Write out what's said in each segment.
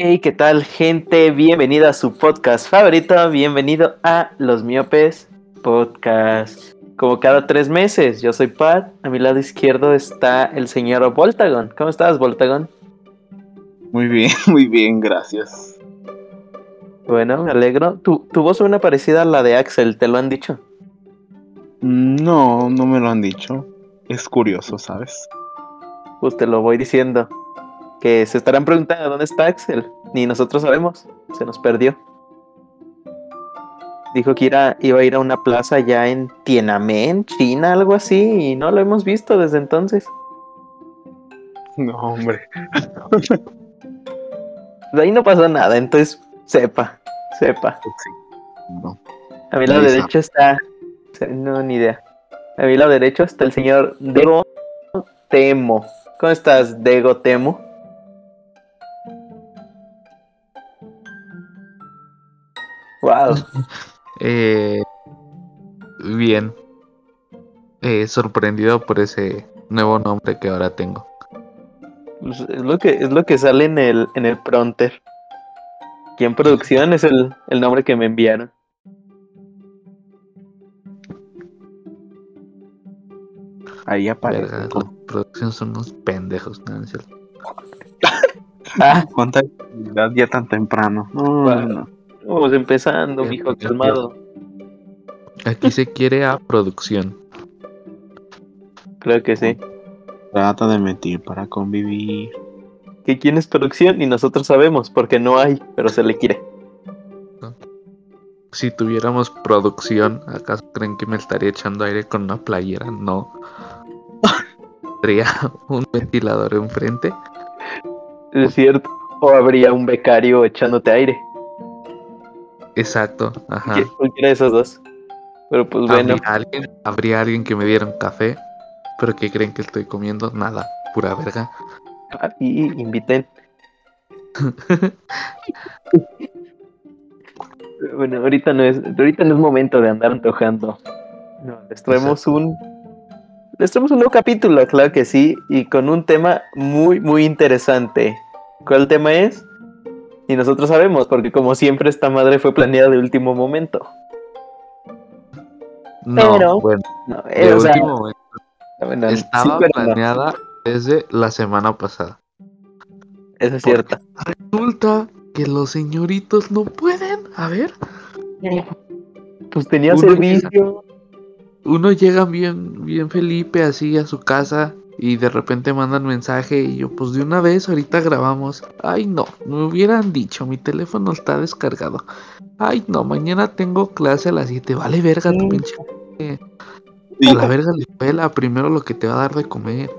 Hey, ¿qué tal, gente? Bienvenida a su podcast favorito. Bienvenido a Los Miopes Podcast. Como cada tres meses, yo soy Pat. A mi lado izquierdo está el señor Voltagon. ¿Cómo estás, Voltagon? Muy bien, muy bien, gracias. Bueno, me alegro. Tu, tu voz suena parecida a la de Axel, ¿te lo han dicho? No, no me lo han dicho. Es curioso, ¿sabes? Pues te lo voy diciendo. Que se estarán preguntando dónde está Axel. Ni nosotros sabemos. Se nos perdió. Dijo que iba a ir a una plaza ya en Tiananmen, China, algo así, y no lo hemos visto desde entonces. No, hombre. De ahí no pasó nada, entonces sepa, sepa. No. A mi lado Nadie derecho está. No, ni idea. A mi lado derecho está el señor Dego Temo. ¿Cómo estás, Dego Temo? Wow. Eh, bien. Eh, sorprendido por ese nuevo nombre que ahora tengo. Pues, Es lo que, es lo que sale en el, en el prompter. Aquí en producción es el, el nombre que me enviaron. Ahí aparece. Verga, la producción son unos pendejos, ¿no? Ah, ¿Cuánta actividad ya tan temprano? No, Bueno. no, no. Vamos empezando, mijo calmado. Aquí se quiere a producción. Creo que sí. Trata de mentir para convivir. Que quién es producción y nosotros sabemos, porque no hay, pero se le quiere. Si tuviéramos producción, ¿acaso creen que me estaría echando aire con una playera? No. Tendría un ventilador enfrente. Es cierto. O habría un becario echándote aire. Exacto, ajá. Cualquier- Cualquiera de esos dos. Pero pues bueno, Habría alguien, habría alguien que me diera un café, pero que creen que estoy comiendo nada, pura verga. y inviten. bueno, ahorita no es, ahorita no es momento de andar antojando. No, les traemos un. Les traemos un nuevo capítulo, claro que sí, y con un tema muy, muy interesante. ¿Cuál tema es? Y nosotros sabemos, porque como siempre esta madre fue planeada de último momento. No, Pero- bueno, No, eh, de o sea, último momento. bueno, sí, Estaba no, planeada desde la semana pasada. eso es cierto. Resulta que los señoritos no pueden. A ver, Pues tenía Uno servicio. uno llega bien, bien Felipe así a su casa y de repente mandan mensaje y yo pues de una vez ahorita grabamos. Ay no, me hubieran dicho, mi teléfono está descargado. Ay no, mañana tengo clase a las 7. Vale verga tu pinche. A la verga la escuela, primero lo que te va a dar de comer.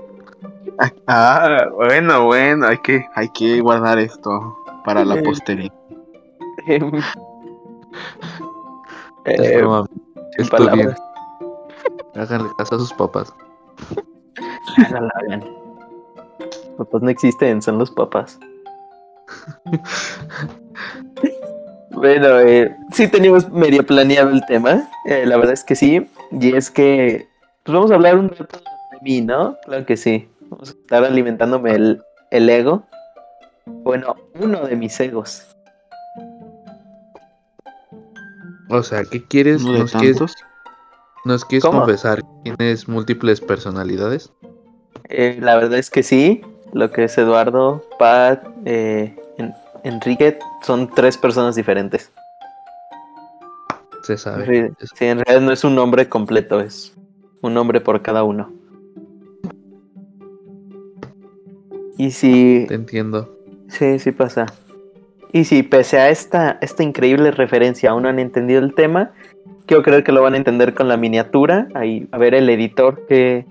Ah, bueno, bueno, hay que, hay que guardar esto para la Eh. posteridad. Es Eh, broma, palabras. Háganle caso a sus papás. No la hagan. Papás no existen, son los papás. bueno, eh, sí teníamos medio planeado el tema. eh, la verdad es que sí. Y es que pues vamos a hablar un rato de mí, ¿no? Claro que sí. Vamos a estar alimentándome el, el ego. Bueno, uno de mis egos. O sea, ¿qué quieres? ¿Nos quieres, nos quieres ¿Cómo? confesar que tienes múltiples personalidades? Eh, la verdad es que sí. Lo que es Eduardo, Pat, eh, En- Enrique son tres personas diferentes. Se sabe. Sí, en realidad no es un nombre completo, es un nombre por cada uno. Y si, Te entiendo. sí, sí pasa. Y si pese a esta, esta increíble referencia aún no han entendido el tema, quiero creer que lo van a entender con la miniatura. Ahí, a ver el editor, qué,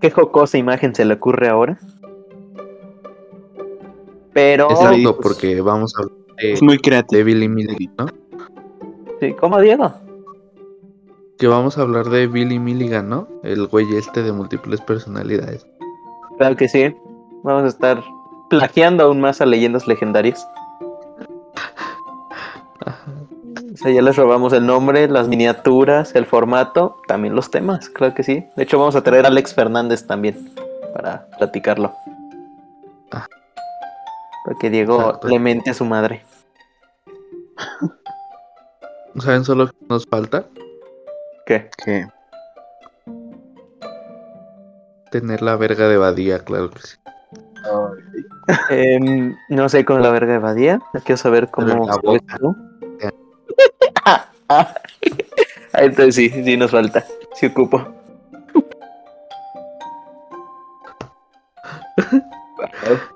qué jocosa imagen se le ocurre ahora. Pero... Exacto, pues, porque vamos a hablar de, Es muy creativo. de Billy Milligan, ¿no? sí, ¿Cómo, Diego? Que vamos a hablar de Billy Milligan, ¿no? El güey este de múltiples personalidades. Claro que sí. Vamos a estar plagiando aún más a leyendas legendarias. O sea, ya les robamos el nombre, las miniaturas, el formato, también los temas, claro que sí. De hecho, vamos a traer a Alex Fernández también para platicarlo. Ah. Para que Diego Exacto. le mente a su madre. ¿Saben solo que nos falta? ¿Qué? ¿Qué? Tener la verga de Badía, claro que sí. Em, no sé con la verga de Badía. Quiero saber cómo la sabes boca. tú. Ah, Entonces sí, sí nos falta. Sí ocupo.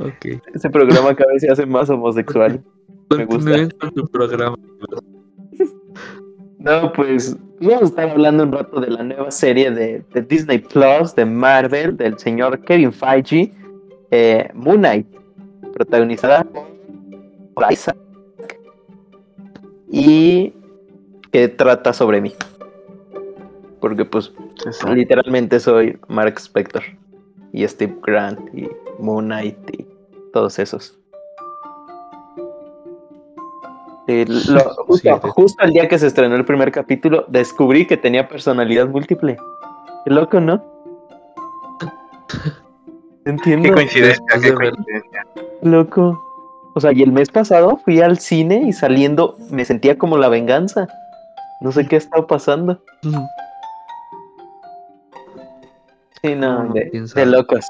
Ok. Ese programa cada vez se hace más homosexual. Me gusta. Tu programa. No, pues vamos a estar hablando un rato de la nueva serie de, de Disney Plus, de Marvel, del señor Kevin Feige, eh, Moon Knight, protagonizada por Isaac. Y que trata sobre mí. Porque pues literalmente soy Mark Spector y Steve Grant y Moon Knight y todos esos. Lo- justo, Sí, sí. justo el día que se estrenó el primer capítulo, descubrí que tenía personalidad múltiple. Qué loco, ¿no? Entiendo. Qué coincidencia, qué ver- coincidencia. Loco. O sea, y el mes pasado fui al cine y saliendo me sentía como la venganza. No sé qué ha estado pasando. Sí, no, No, de, locos.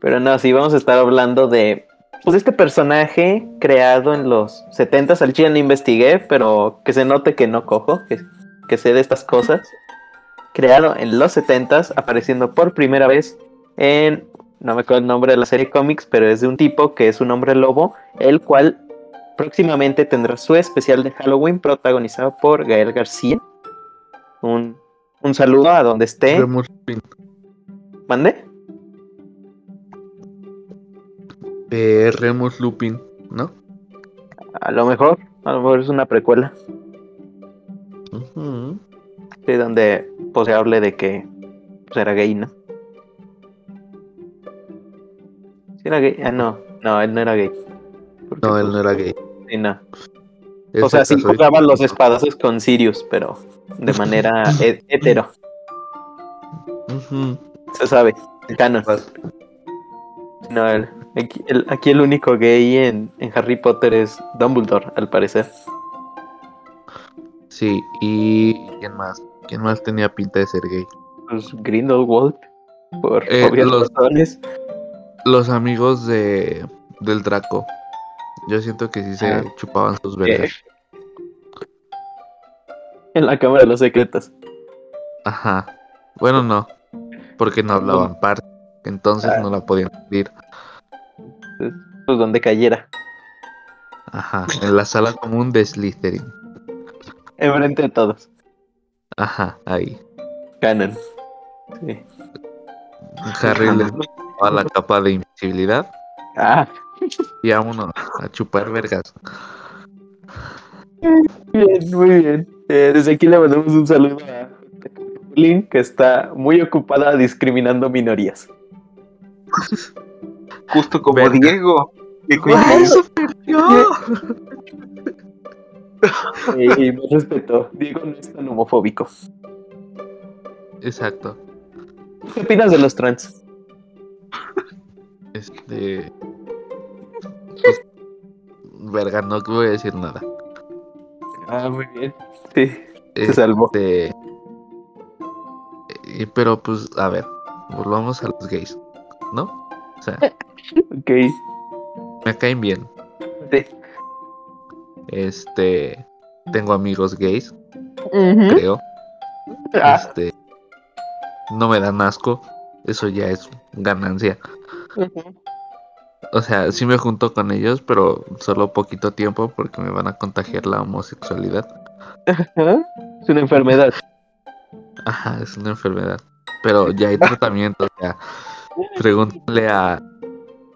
Pero no, sí, vamos a estar hablando de. Pues este personaje creado en los 70s, al chile no investigué, pero que se note que no cojo, que, que sé de estas cosas. Creado en los 70s, apareciendo por primera vez en. No me acuerdo el nombre de la serie de cómics, pero es de un tipo que es un hombre lobo, el cual próximamente tendrá su especial de Halloween protagonizado por Gael García. Un, un saludo a donde esté. ¿Mande? Eh, Remus Lupin, ¿no? A lo mejor, a lo mejor es una precuela. Ujú. Sí, donde pues, se hable de que pues, era gay, ¿no? Era gay. Ah, no, no, él no era gay. Porque, No, él pues, no era gay. sí, no. O sea, se sí jugaba los espadazos con Sirius, pero de manera he- hetero. Se sabe, el canon. No, el, aquí el único gay en, en Harry Potter es Dumbledore, al parecer. Sí, y ¿quién más? ¿Quién más tenía pinta de ser gay? Pues Grindelwald, por Eh, obvias los- razones. Los amigos de del Draco. Yo siento que sí se Ah. chupaban sus vergas. En la Cámara de los Secretos. Ajá. Bueno, no. Porque no hablaban par. Entonces Ah. no la podían pedir. Pues donde cayera. Ajá. En la sala común de Slytherin. Enfrente de todos. Ajá, ahí. Canon. Sí. Harry les daba la capa de invisibilidad Ah, y vámonos a chupar vergas. bien, muy bien. Eh, desde aquí le mandamos un saludo a Lynn, que está muy ocupada discriminando minorías. Justo como Verga. Diego. Qué ¡Ah, coincidencia. eso perdió! Y me respeto. Diego no es tan homofóbico. Exacto. ¿Qué opinas de los trans? Este. pues, verga, no voy a decir nada. Ah, muy bien. Sí, se salvó. Este. eh, Pero pues, a ver, volvamos a los gays, ¿no? O sea, Ok. me caen bien. Sí. Este. Tengo amigos gays, creo. Ah, Este. No me dan asco. Eso ya es ganancia. O sea, sí me junto con ellos, pero solo poquito tiempo porque me van a contagiar la homosexualidad. Ajá. Es una enfermedad. Ajá, es una enfermedad. Pero ya hay tratamiento. o sea, pregúntale a,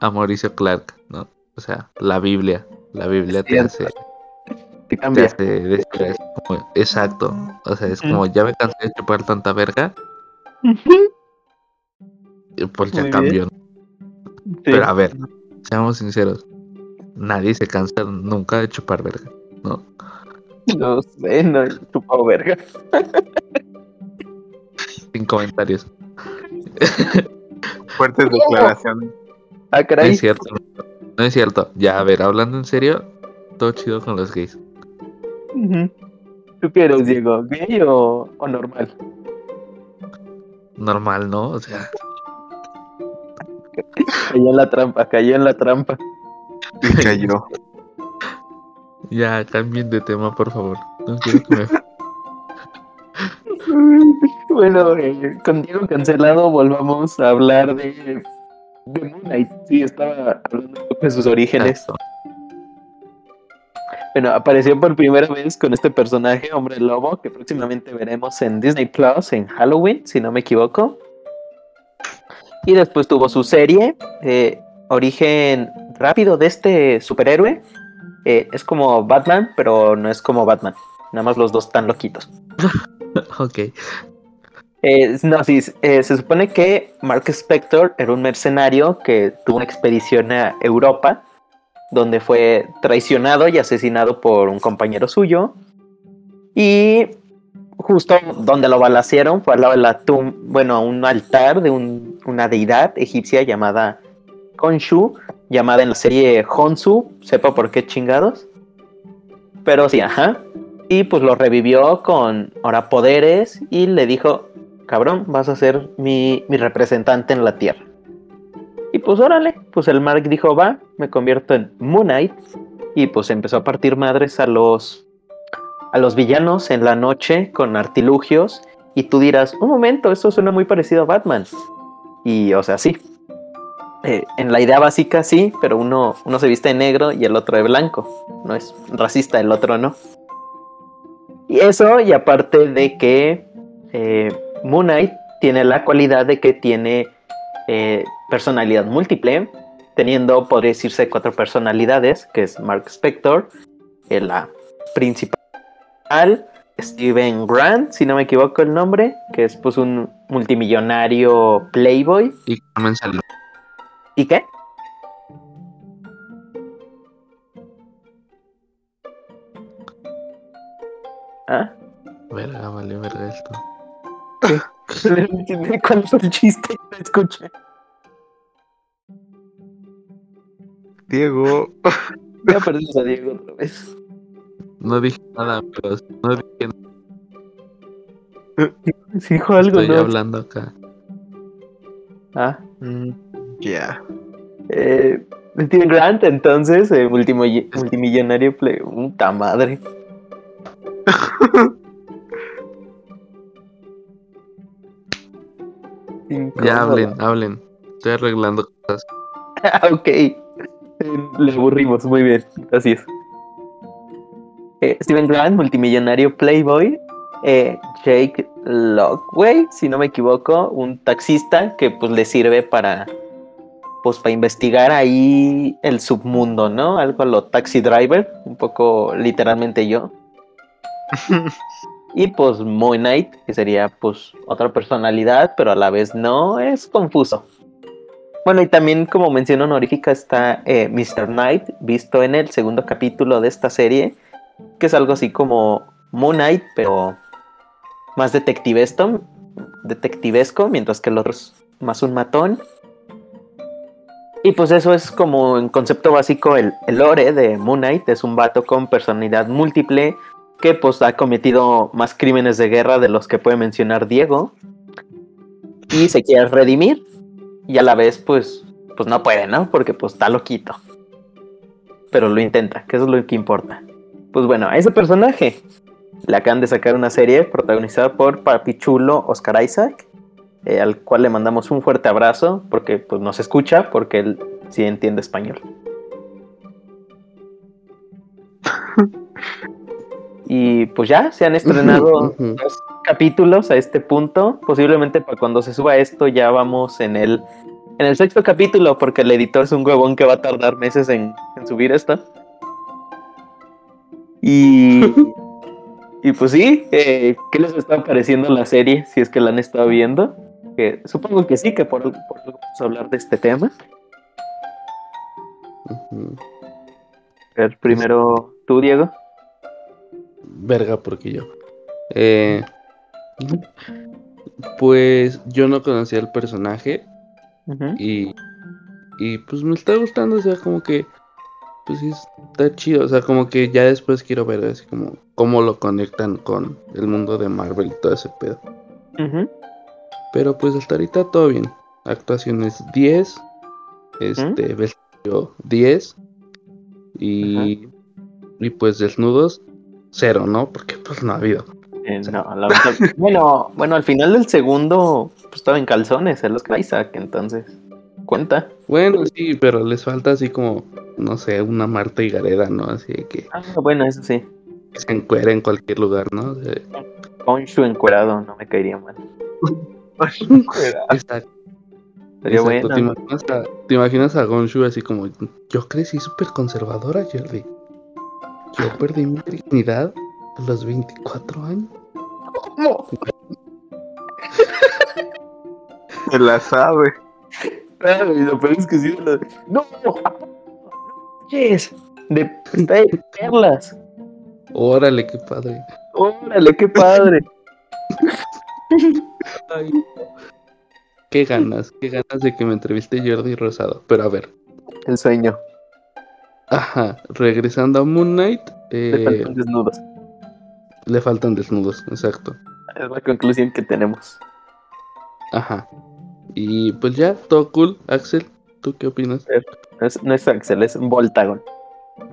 a Mauricio Clark, ¿no? O sea, la Biblia. La Biblia te hace, Te te cambia. hace decir así como, exacto. O sea, es como, ya me cansé de chupar tanta verga, y pues ya Muy cambió. Sí. Pero a ver, seamos sinceros. Nadie se cansa nunca de chupar verga, ¿no? No sé, no he chupado verga. Sin comentarios. Fuertes declaraciones. Ah, No caray. es cierto. No es cierto. Ya, a ver, hablando en serio, todo chido con los gays. ¿Tú qué eres, Diego? ¿Gay o, o normal? Normal, ¿no? O sea, Cayó en la trampa, cayó en la trampa. Y cayó. ya cambien de tema, por favor. No quiero que me... Bueno, eh, con Diego cancelado volvamos a hablar de, de Moon Knight. Sí, estaba hablando un poco de sus orígenes. Exacto. Bueno, apareció por primera vez con este personaje, Hombre Lobo, que próximamente veremos en Disney Plus en Halloween, si no me equivoco. Y después tuvo su serie, eh, origen rápido de este superhéroe. Eh, es como Batman, pero no es como Batman. Nada más los dos están loquitos. Ok. Eh, no, sí, eh, se supone que Mark Spector era un mercenario que tuvo una expedición a Europa, donde fue traicionado y asesinado por un compañero suyo. Y justo donde lo balacieron fue al lado de la tum bueno, un altar de un- una deidad egipcia llamada Khonshu, llamada en la serie Honsu, sepa por qué chingados. Pero sí, ajá. Y pues lo revivió con ahora poderes y le dijo, cabrón, vas a ser mi, mi representante en la Tierra. Y pues órale, pues el Mark dijo, va, me convierto en Moon Knight. Y pues empezó a partir madres a los, a los villanos en la noche con artilugios. Y tú dirás, un momento, esto suena muy parecido a Batman. Y o sea, sí. Eh, en la idea básica sí, pero uno, uno se viste de negro y el otro de blanco. No es racista, el otro no. Y eso, y aparte de que eh, Moon Knight tiene la cualidad de que tiene eh, personalidad múltiple, teniendo, podría decirse, cuatro personalidades, que es Mark Spector, eh, la principal, Steven Grant, si no me equivoco el nombre, que es pues un multimillonario playboy. Y Carmen Salinas. ¿Y qué? ¿Ah? Verga, vale, verga esto. ¿Cuál fue el chiste? No escuché. Diego. Ya perdimos a Diego otra vez. No dije nada, pero no dije nada. Si dijo algo, Estoy ¿no? hablando acá. Ah. Mm, Ya. Eh, Steven Grant, entonces, eh, multimillonario play. Puta madre. Ya hablen, hablen. Estoy arreglando cosas. Ah, ok. Eh, Le aburrimos, muy bien. Gracias. Eh, Steven Grant, multimillonario Playboy. Eh, Jake Lockway, si no me equivoco, un taxista que pues le sirve para pues para investigar ahí el submundo, ¿no? Algo a lo taxi driver, un poco literalmente yo. Y pues Moon Knight, que sería pues otra personalidad, pero a la vez no, es confuso. Bueno, y también como mención honorífica está eh, Mr. Knight, visto en el segundo capítulo de esta serie, que es algo así como Moon Knight, pero más detectivesco, detectivesco, mientras que el otro es más un matón. Y pues eso es como en concepto básico el, el lore de Moon Knight, es un vato con personalidad múltiple que pues ha cometido más crímenes de guerra de los que puede mencionar Diego y se quiere redimir y a la vez pues pues no puede, ¿no? Porque pues está loquito. Pero lo intenta, que eso es lo que importa. Pues bueno, a ese personaje le acaban de sacar una serie protagonizada por Papi Chulo Oscar Isaac, eh, al cual le mandamos un fuerte abrazo porque pues nos escucha, porque él sí entiende español. y pues ya se han estrenado dos capítulos a este punto. Posiblemente para cuando se suba esto ya vamos en el en el sexto capítulo, porque el editor es un huevón que va a tardar meses en, en subir esto. Y, y pues sí, eh, ¿qué les está pareciendo la serie? Si es que la han estado viendo. Que supongo que sí, que por, por vamos a hablar de este tema. Ujú. A ver, primero tú, Diego. Verga, porque yo. Eh, pues yo no conocía el personaje y y pues me está gustando, o sea, como que pues sí está chido, o sea, como que ya después quiero ver así como cómo lo conectan con el mundo de Marvel y todo ese pedo. Pero pues hasta ahorita todo bien. Actuaciones 10, este, vestuario 10 y, y pues desnudos cero, ¿no? Porque pues no ha habido. Eh, no, la verdad- bueno, bueno, al final del segundo pues, estaba en calzones, el Oscar Isaac, entonces cuenta. Bueno, sí, pero les falta así como, no sé, una Marta y Gareda, ¿no? Así de que, Ah, bueno, eso sí. que se encuera en cualquier lugar, ¿no? O sea, Conchu encuerado no me caería mal. exacto, Sería exacto. bueno. ¿Te, imaginas a, te imaginas a Gonshu así como, yo crecí súper conservadora, Jordi. Yo perdí mi virginidad a los 24 años. ¿Cómo? Se la sabe. Ay, lo peor es que sí. lo- No, yes, de de perlas. Órale, qué padre. Órale, qué padre. Ay, Qué ganas, qué ganas de que me entreviste Jordi Rosado. Pero a ver, El sueño. ajá, regresando a Moon Knight, De eh, faltan desnudos. le faltan desnudos, exacto. Es la conclusión que tenemos. Ajá. Y pues ya, todo cool. Axel, ¿tú qué opinas? No es, no es Axel, es Voltagon.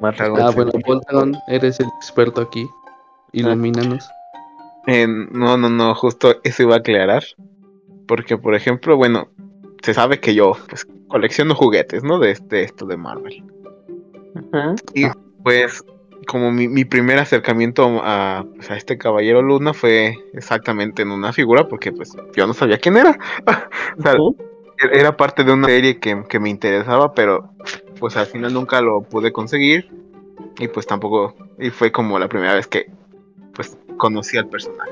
Más. Ah, bueno, Voltagon, eres el experto aquí. Ilumínanos. Eh, no, no, no, justo eso iba a aclarar. Porque, por ejemplo, bueno, se sabe que yo pues, colecciono juguetes, ¿no? De este, esto de Marvel. Ajá. Pues, como mi, mi primer acercamiento a, pues, a este Caballero Luna fue exactamente en una figura, porque pues yo no sabía quién era. o sea, era parte de una serie que, que me interesaba, pero pues al final nunca lo pude conseguir. Y pues tampoco, y fue como la primera vez que pues conocí al personaje.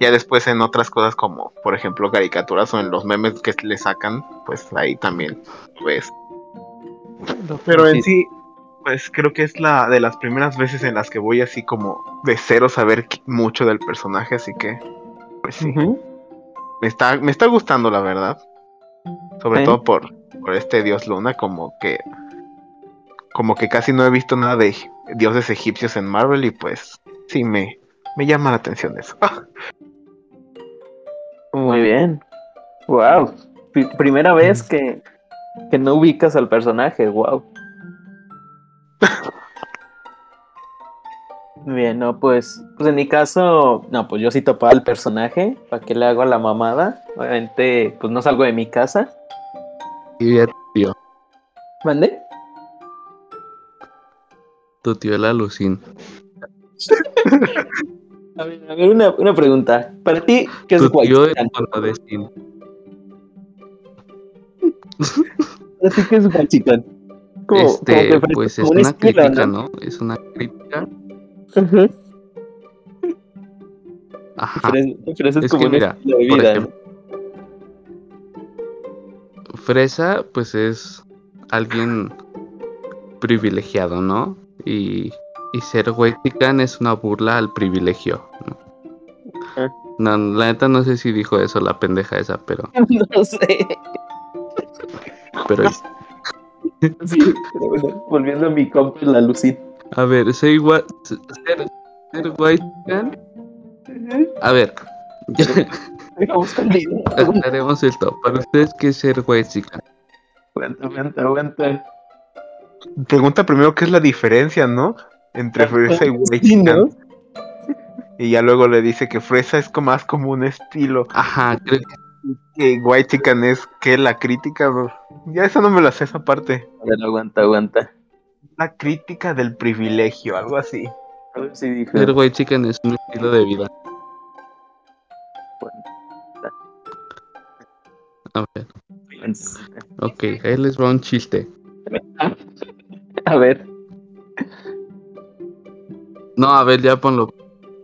Ya después en otras cosas como, por ejemplo, caricaturas o en los memes que le sacan, pues ahí también lo ves. Pero en sí, pues creo que es la de las primeras veces en las que voy así como de cero saber mucho del personaje, así que pues sí, me está me está gustando la verdad. Sobre todo por, por este dios Luna como que como que casi no he visto nada de dioses egipcios en Marvel y pues sí me me llama la atención eso. Muy bien. Wow. primera vez que, que no ubicas al personaje. Wow. Bien, no, pues, pues en mi caso, no, pues yo sí topaba al personaje, ¿para qué le hago a la mamada? Obviamente, pues no salgo de mi casa. Y ya tío, ¿Mande? tu tío la Lucín. A ver, a ver, una, una pregunta. Para ti, ¿qué es Bernadesín. ¿Para ti qué es Como, Este, como que ofrece pues es como un una crítica, ¿no? ¿no? Es una crítica. Ajá. Es como que un mira, por ejemplo, Fresa, pues es alguien privilegiado, ¿no? Y, y ser Wexican es una burla al privilegio. ¿no? Ajá. No, la neta no sé si dijo eso la pendeja esa, pero, ¿no? No sé. pero Sí, pero bueno, volviendo a mi compa la Lucín. A ver, ser igual, ser, ser Wexican, a ver, aclaremos esto. Para ustedes, ¿qué es ser Wexican? Aguanta, aguanta, aguanta. Pregunta primero qué es la diferencia, ¿no? Entre fresa y Sí, ¿no? White Y ya luego le dice que fresa es como más como un estilo. Ajá, creo que Que White Chicken es que la crítica. bro. Ya esa no me la sé esa parte. A ver, aguanta, aguanta. La crítica del privilegio, algo así. A ver si dijo. ser Wexican es un estilo de vida. A ver, ok, ahí les va un chiste. A ver, No, a ver, ya ponlo.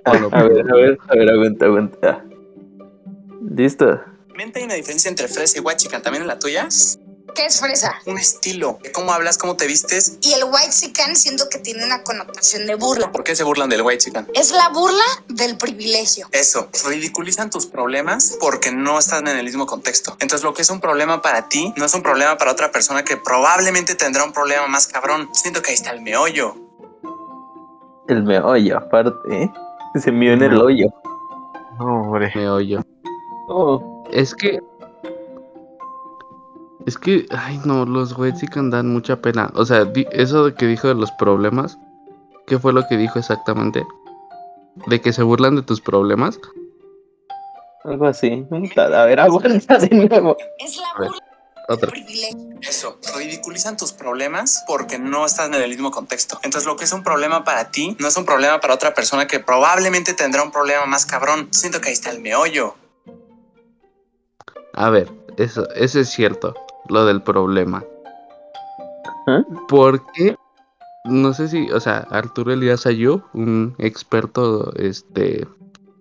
ponlo, a ver, a ver, a ver, aguanta, aguanta. ¿Listo? ¿Realmente hay una diferencia entre fresa y white chicken también en la tuya? ¿Qué es fresa? Un estilo. ¿Cómo hablas? ¿Cómo te vistes? Y el white sican siento que tiene una connotación de burla. ¿Por qué se burlan del white chican? Es la burla del privilegio. Eso, ridiculizan tus problemas porque no están en el mismo contexto. Entonces lo que es un problema para ti no es un problema para otra persona que probablemente tendrá un problema más cabrón. Siento que ahí está el meollo. El meollo, aparte, ¿eh? Se mió en el hoyo. No, hombre. Me oyo. Oh, Es que. Es que, ay no, los Wexican dan mucha pena. O sea, di- eso de que dijo de los problemas, ¿qué fue lo que dijo exactamente? De que se burlan de tus problemas. algo así. A ver, aguanta de nuevo. Es la burla Otra. Eso, ridiculizan tus problemas porque no están en el mismo contexto. Entonces lo que es un problema para ti no es un problema para otra persona que probablemente tendrá un problema más cabrón. Siento que ahí está el meollo. A ver, eso, eso es cierto, lo del problema. ¿Ah? Porque, no sé si, o sea, Arturo Elías Ayub, un experto, este,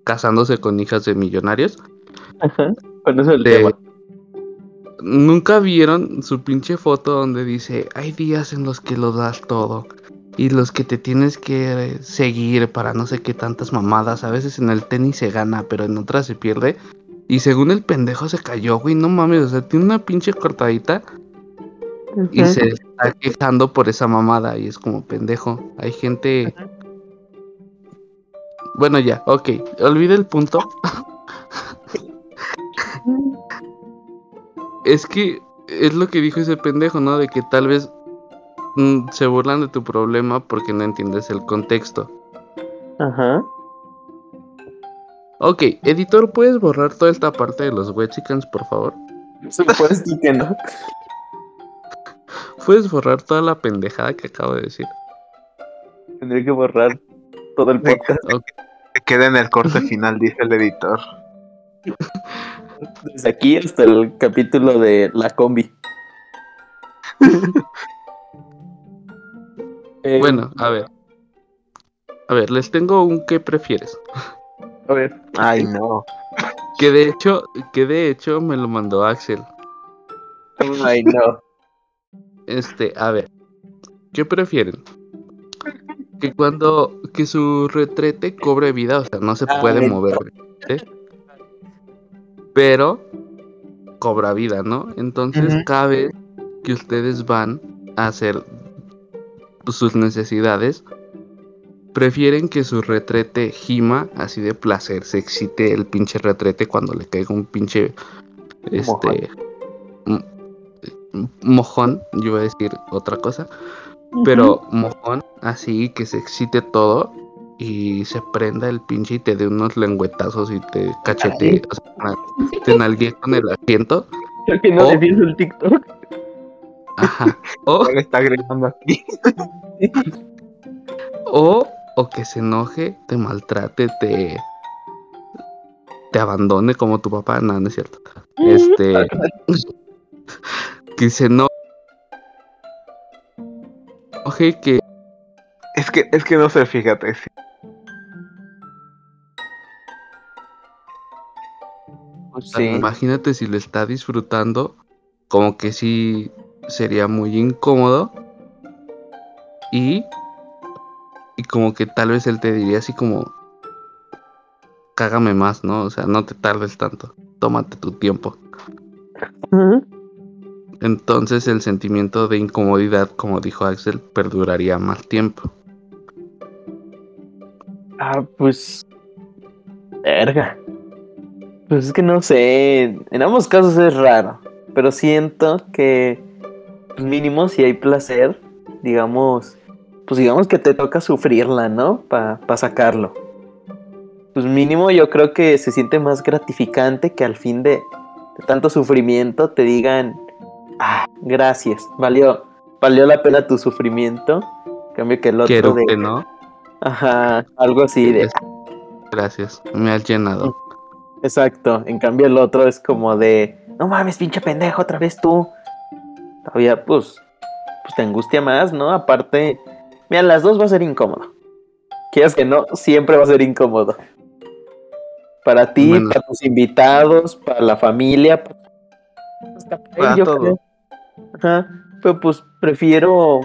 casándose con hijas de millonarios, Ajá. Eso de- tema. nunca vieron su pinche foto donde dice, hay días en los que lo das todo. Y los que te tienes que seguir para no sé qué tantas mamadas. A veces en el tenis se gana, pero en otras se pierde. Y según el pendejo se cayó, güey, no mames, o sea, tiene una pinche cortadita y se está quejando por esa mamada y es como pendejo. Hay gente... Bueno, ya, ok, olvide el punto. es que es lo que dijo ese pendejo, ¿no? De que tal vez mm, se burlan de tu problema porque no entiendes el contexto. Ajá. Ok, editor, ¿puedes borrar toda esta parte de los Wexicans, por favor? Supuesto que no. ¿Puedes borrar toda la pendejada que acabo de decir? Tendré que borrar todo el podcast. Se queda en el corte final, dice el editor. Desde aquí hasta el capítulo de la combi. Eh, Bueno, a ver. A ver, les tengo un ¿qué prefieres? A ver. Ay, no. Que de hecho, que de hecho me lo mandó Axel. Ay, no. Este, a ver. ¿Qué prefieren? Que cuando que su retrete cobre vida, o sea, no se Ay, puede no. mover. ¿sí? Pero cobra vida, ¿no? Entonces, Ujú. cada vez que ustedes van a hacer sus necesidades, prefieren que su retrete gima así de placer, se excite el pinche retrete cuando le caiga un pinche este mojón, yo iba a decir otra cosa, pero mojón así que se excite todo y se prenda el pinche y te dé unos lengüetazos y te cachete, o sea, te nalguee con el asiento, Creo que no Oh. defiendo el TikTok. ajá, o, ¿Cuál está agregando aquí? o, o que se enoje, te maltrate, te te abandone como tu papá, no, no es cierto. Este que se enoje que Es que, es que no sé, fíjate. sí. O sea, Imagínate si lo está disfrutando, como que sí sería muy incómodo. Y, y como que tal vez él te diría así como, cágame más, ¿no? O sea, no te tardes tanto, tómate tu tiempo. Entonces el sentimiento de incomodidad, como dijo Axel, perduraría más tiempo. Ah, pues. Verga. Pues es que no sé. En ambos casos es raro. Pero siento que. mínimo si hay placer. Digamos. Pues digamos que te toca sufrirla, ¿no? Para sacarlo. Pues mínimo yo creo que se siente más gratificante que al fin de, de tanto sufrimiento te digan. Ah, gracias. Valió. Valió la pena tu sufrimiento. En cambio que el otro Quiero de. que no. Ajá. Algo así de. Gracias, me has llenado. Exacto, en cambio el otro es como de, no mames, pinche pendejo, otra vez tú. Todavía, pues, pues te angustia más, ¿no? Aparte, mira, las dos va a ser incómodo. Quieras que no, siempre va a ser incómodo. Para ti, Bueno. para tus invitados, para la familia, para, hasta para Para él, yo todo. creo. Ajá, pero pues prefiero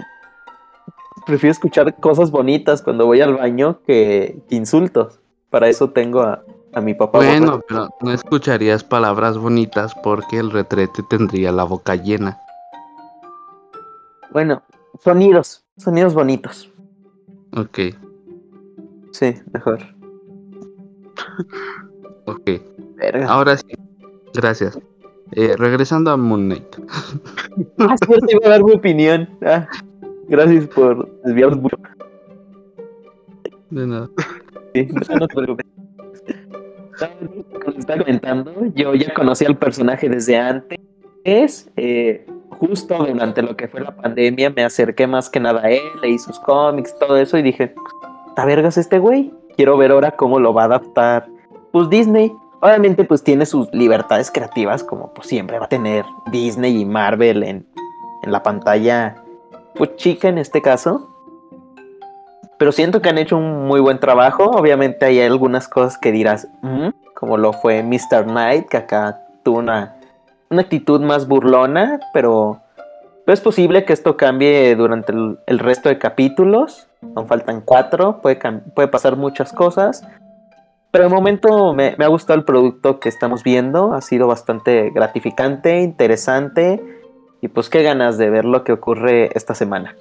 prefiero escuchar cosas bonitas cuando voy al baño que, que insultos. Para eso tengo a, a mi papá. Bueno, borracho. pero no escucharías palabras bonitas porque el retrete tendría la boca llena. Bueno, sonidos, sonidos bonitos. Ok, Sí, mejor. ok. Verga. Ahora sí, gracias. Eh, regresando a Moon Knight. Ah, cierto, iba a dar mi opinión. Ah, gracias por desviarnos mucho. De nada. Sí, no, no te preocupes. Como estaba comentando, yo ya conocí al personaje desde antes. eh, justo durante lo que fue la pandemia, me acerqué más que nada a él, leí sus cómics, todo eso, y dije, ¿está vergas este güey? Quiero ver ahora cómo lo va a adaptar. Pues Disney, obviamente, pues tiene sus libertades creativas, como pues siempre va a tener Disney y Marvel en, en la pantalla, pues chica en este caso. Pero siento que han hecho un muy buen trabajo. Obviamente hay algunas cosas que dirás, "Mm", como lo fue Mr. Knight, que acá tuvo una, una actitud más burlona, pero, es posible que esto cambie durante el, resto de capítulos. Aún faltan cuatro, puede, pasar muchas cosas. Pero de momento me, me ha gustado el producto que estamos viendo. Ha sido bastante gratificante, interesante. Y pues qué ganas de ver lo que ocurre esta semana.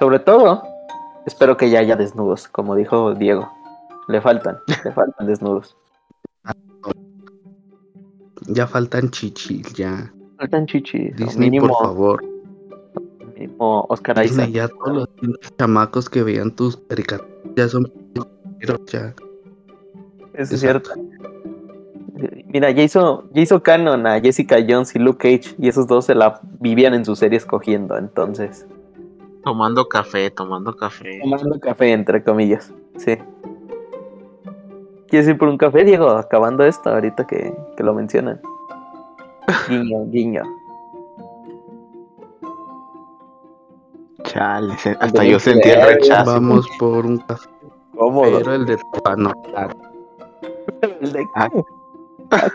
Sobre todo, espero que ya haya desnudos, como dijo Diego. Le faltan, le faltan desnudos. Ya faltan chichis, ya. Faltan chichis. Disney, mínimo, por favor. mínimo Oscar Isaac. Disney, ya todos los chamacos que vean tus caricaturas ya son ya. Eso es cierto. Mira, ya hizo, ya hizo canon a Jessica Jones y Luke Cage, y esos dos se la vivían en sus series cogiendo, entonces. Tomando café, tomando café. Tomando café, entre comillas. Sí. ¿Quieres ir por un café, Diego? Acabando esto, ahorita que, que lo mencionan. Guiño, guiño. Chale, hasta yo sentí el rechazo. Vamos por un café, Cómodo. pero el de no. El de- Ah. Ah.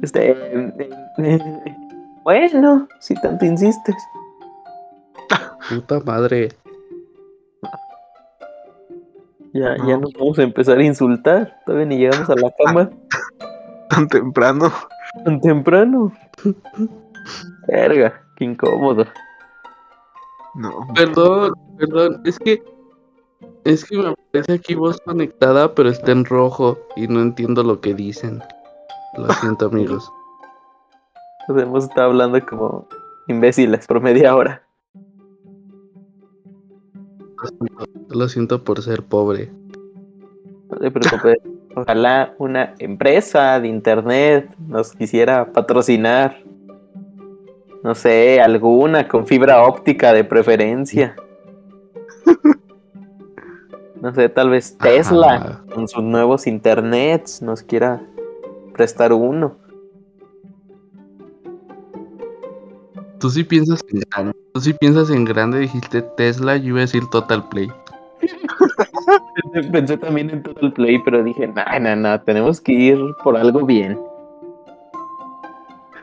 Este. eh, eh, Bueno, si tanto insistes. Puta madre. Ya, No. ya nos vamos a empezar a insultar. Todavía ni llegamos a la cama Tan temprano. tan temprano. Verga, qué incómodo. No. Perdón, perdón, es que es que me aparece aquí voz conectada, pero está en rojo y no entiendo lo que dicen. Lo siento, amigos. Nos hemos estado hablando como imbéciles por media hora. Lo siento, por ser pobre. No te preocupes. Ojalá una empresa de internet nos quisiera patrocinar. No sé, alguna con fibra óptica de preferencia. No sé, tal vez Tesla Ajá. con sus nuevos internets nos quiera prestar uno. Tú sí piensas en grande. Tú sí piensas en grande, dijiste Tesla, yo iba a decir Total Play. Pensé también en todo el play, pero dije, no, no, no, tenemos que ir por algo bien.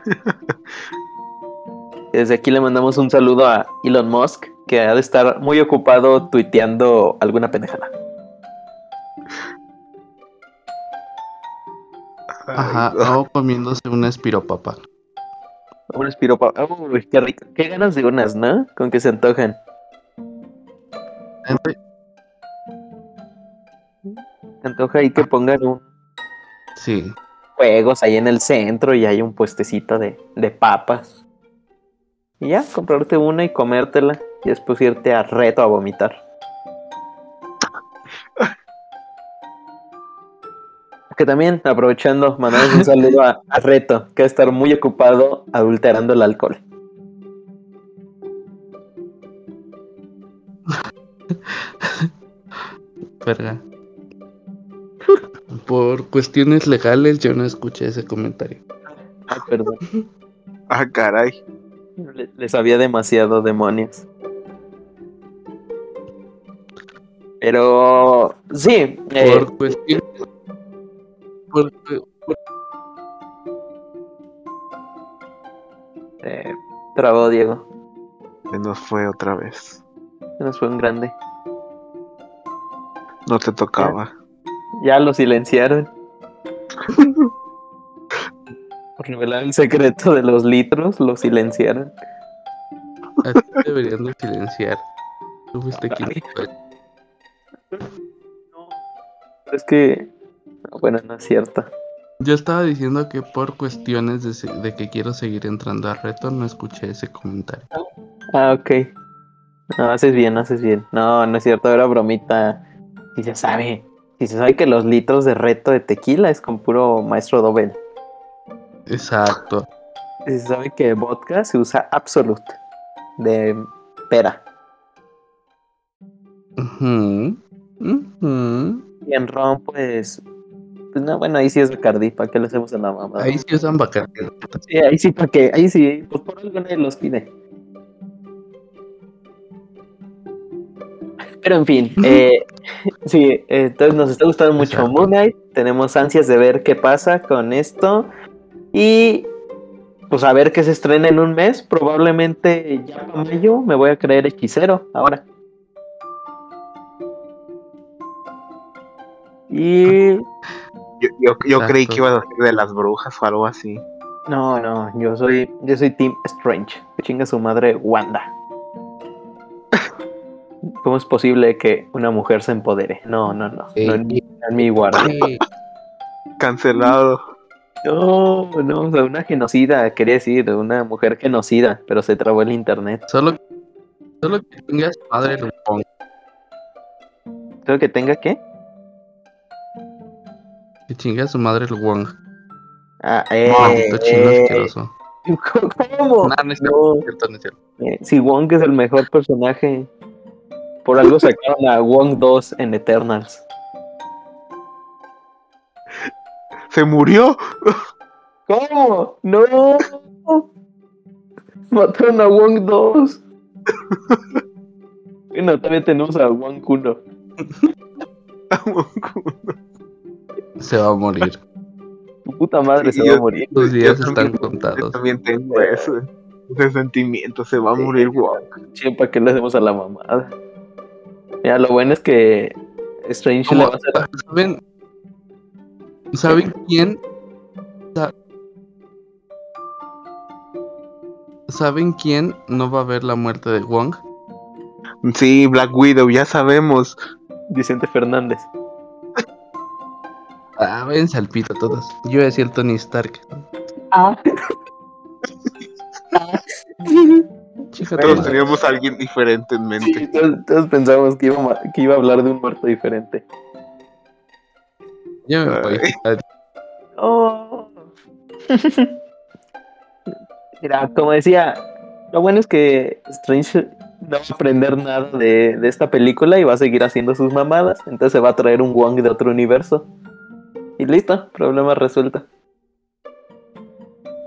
Desde aquí le mandamos un saludo a Elon Musk, que ha de estar muy ocupado tuiteando alguna pendejada. Ajá, o comiéndose una espiropapa. Un espiropa. Uy, qué rico. Qué ganas de unas, ¿no? Con que se antojan. Se antoja ahí que pongan un Sí, juegos ahí en el centro y hay un puestecito de, de papas. Y ya, comprarte una y comértela y después irte a reto a vomitar. Que también, aprovechando, mandamos un saludo a, a Reto, que va a estar muy ocupado adulterando el alcohol. verga. Por cuestiones legales yo no escuché ese comentario. Ah, perdón. Ah, caray. Le- Les había demasiado demonios. Pero sí, eh, Por cuestiones... Por, por- Se trabó Diego. Se nos fue otra vez. Se nos fue un grande. No te tocaba. Ya lo silenciaron. Por revelar el secreto de los litros, lo silenciaron. A ti deberían de silenciar. Tú fuiste quien fue. Pero es que. Bueno, no es cierto. Yo estaba diciendo que por cuestiones de, que quiero seguir entrando a reto, no escuché ese comentario. Ah, ok. No, haces bien, haces bien. No, no es cierto, era bromita. Si se sabe. Si se sabe que los litros de reto de tequila es con puro maestro Dobel. Exacto. Si se sabe que vodka se usa absolute. De pera. Ujú, ujú. Y en ron, pues. Pues no, bueno, ahí sí es Bacardi. ¿Para qué le hacemos a la mamá? Ahí sí usan Bacardi. Sí, ahí sí, ¿para qué? Ahí sí, pues por algo nadie los pide. Pero en fin, eh, sí, entonces nos está gustando mucho Exacto. Moon Knight. Tenemos ansias de ver qué pasa con esto. Y pues a ver que se estrena en un mes. Probablemente ya para mayo me voy a creer hechicero ahora. Y Yo, yo, yo creí que iba a ser de las brujas o algo así. no, no, yo soy, yo soy Team Strange. Que chinga su madre Wanda. ¿Cómo es posible que una mujer se empodere? No, no, no. No en mi, en mi guardia. Sí, Cancelado. No, no, o sea, una genocida, quería decir, una mujer genocida, pero se trabó el internet. Solo, solo que tengas padre el Wong. Creo que tenga que. Que chingue a su madre el Wong. Ah, eh, Maldito chino eh, asqueroso. ¿Cómo? No, no es cierto, No. no es cierto, no es cierto. Eh, si Wong es el mejor personaje. Por algo sacaron a Wong 2 en Eternals. Se murió. ¿Cómo? No. Mataron a Wong 2. bueno, todavía tenemos a Wong 1. Se va a morir. Tu puta madre Sí, se yo- va a morir. Tus días Yo están también- Yo contados. también tengo eso. Ese sentimiento. Se va a morir, wow. Che, ¿para qué le hacemos a la mamada? Ya, lo bueno es que Strange le va a hacer. ¿Saben? ¿Saben quién? Sa- ¿Saben quién no va a ver la muerte de Wong? Sí, Black Widow, ya sabemos. Vicente Fernández. Ah, váyanse al pito todos. Yo decía el Tony Stark. Ah. Chica, Todos teníamos a alguien diferente en Sí, mente. todos, todos pensamos que iba, a que iba a hablar de un muerto diferente. Ya me voy. Oh. Mira, como decía, lo bueno es que Strange no va a aprender nada de, de esta película y va a seguir haciendo sus mamadas. Entonces se va a traer un Wong de otro universo. Y listo, problema resuelto.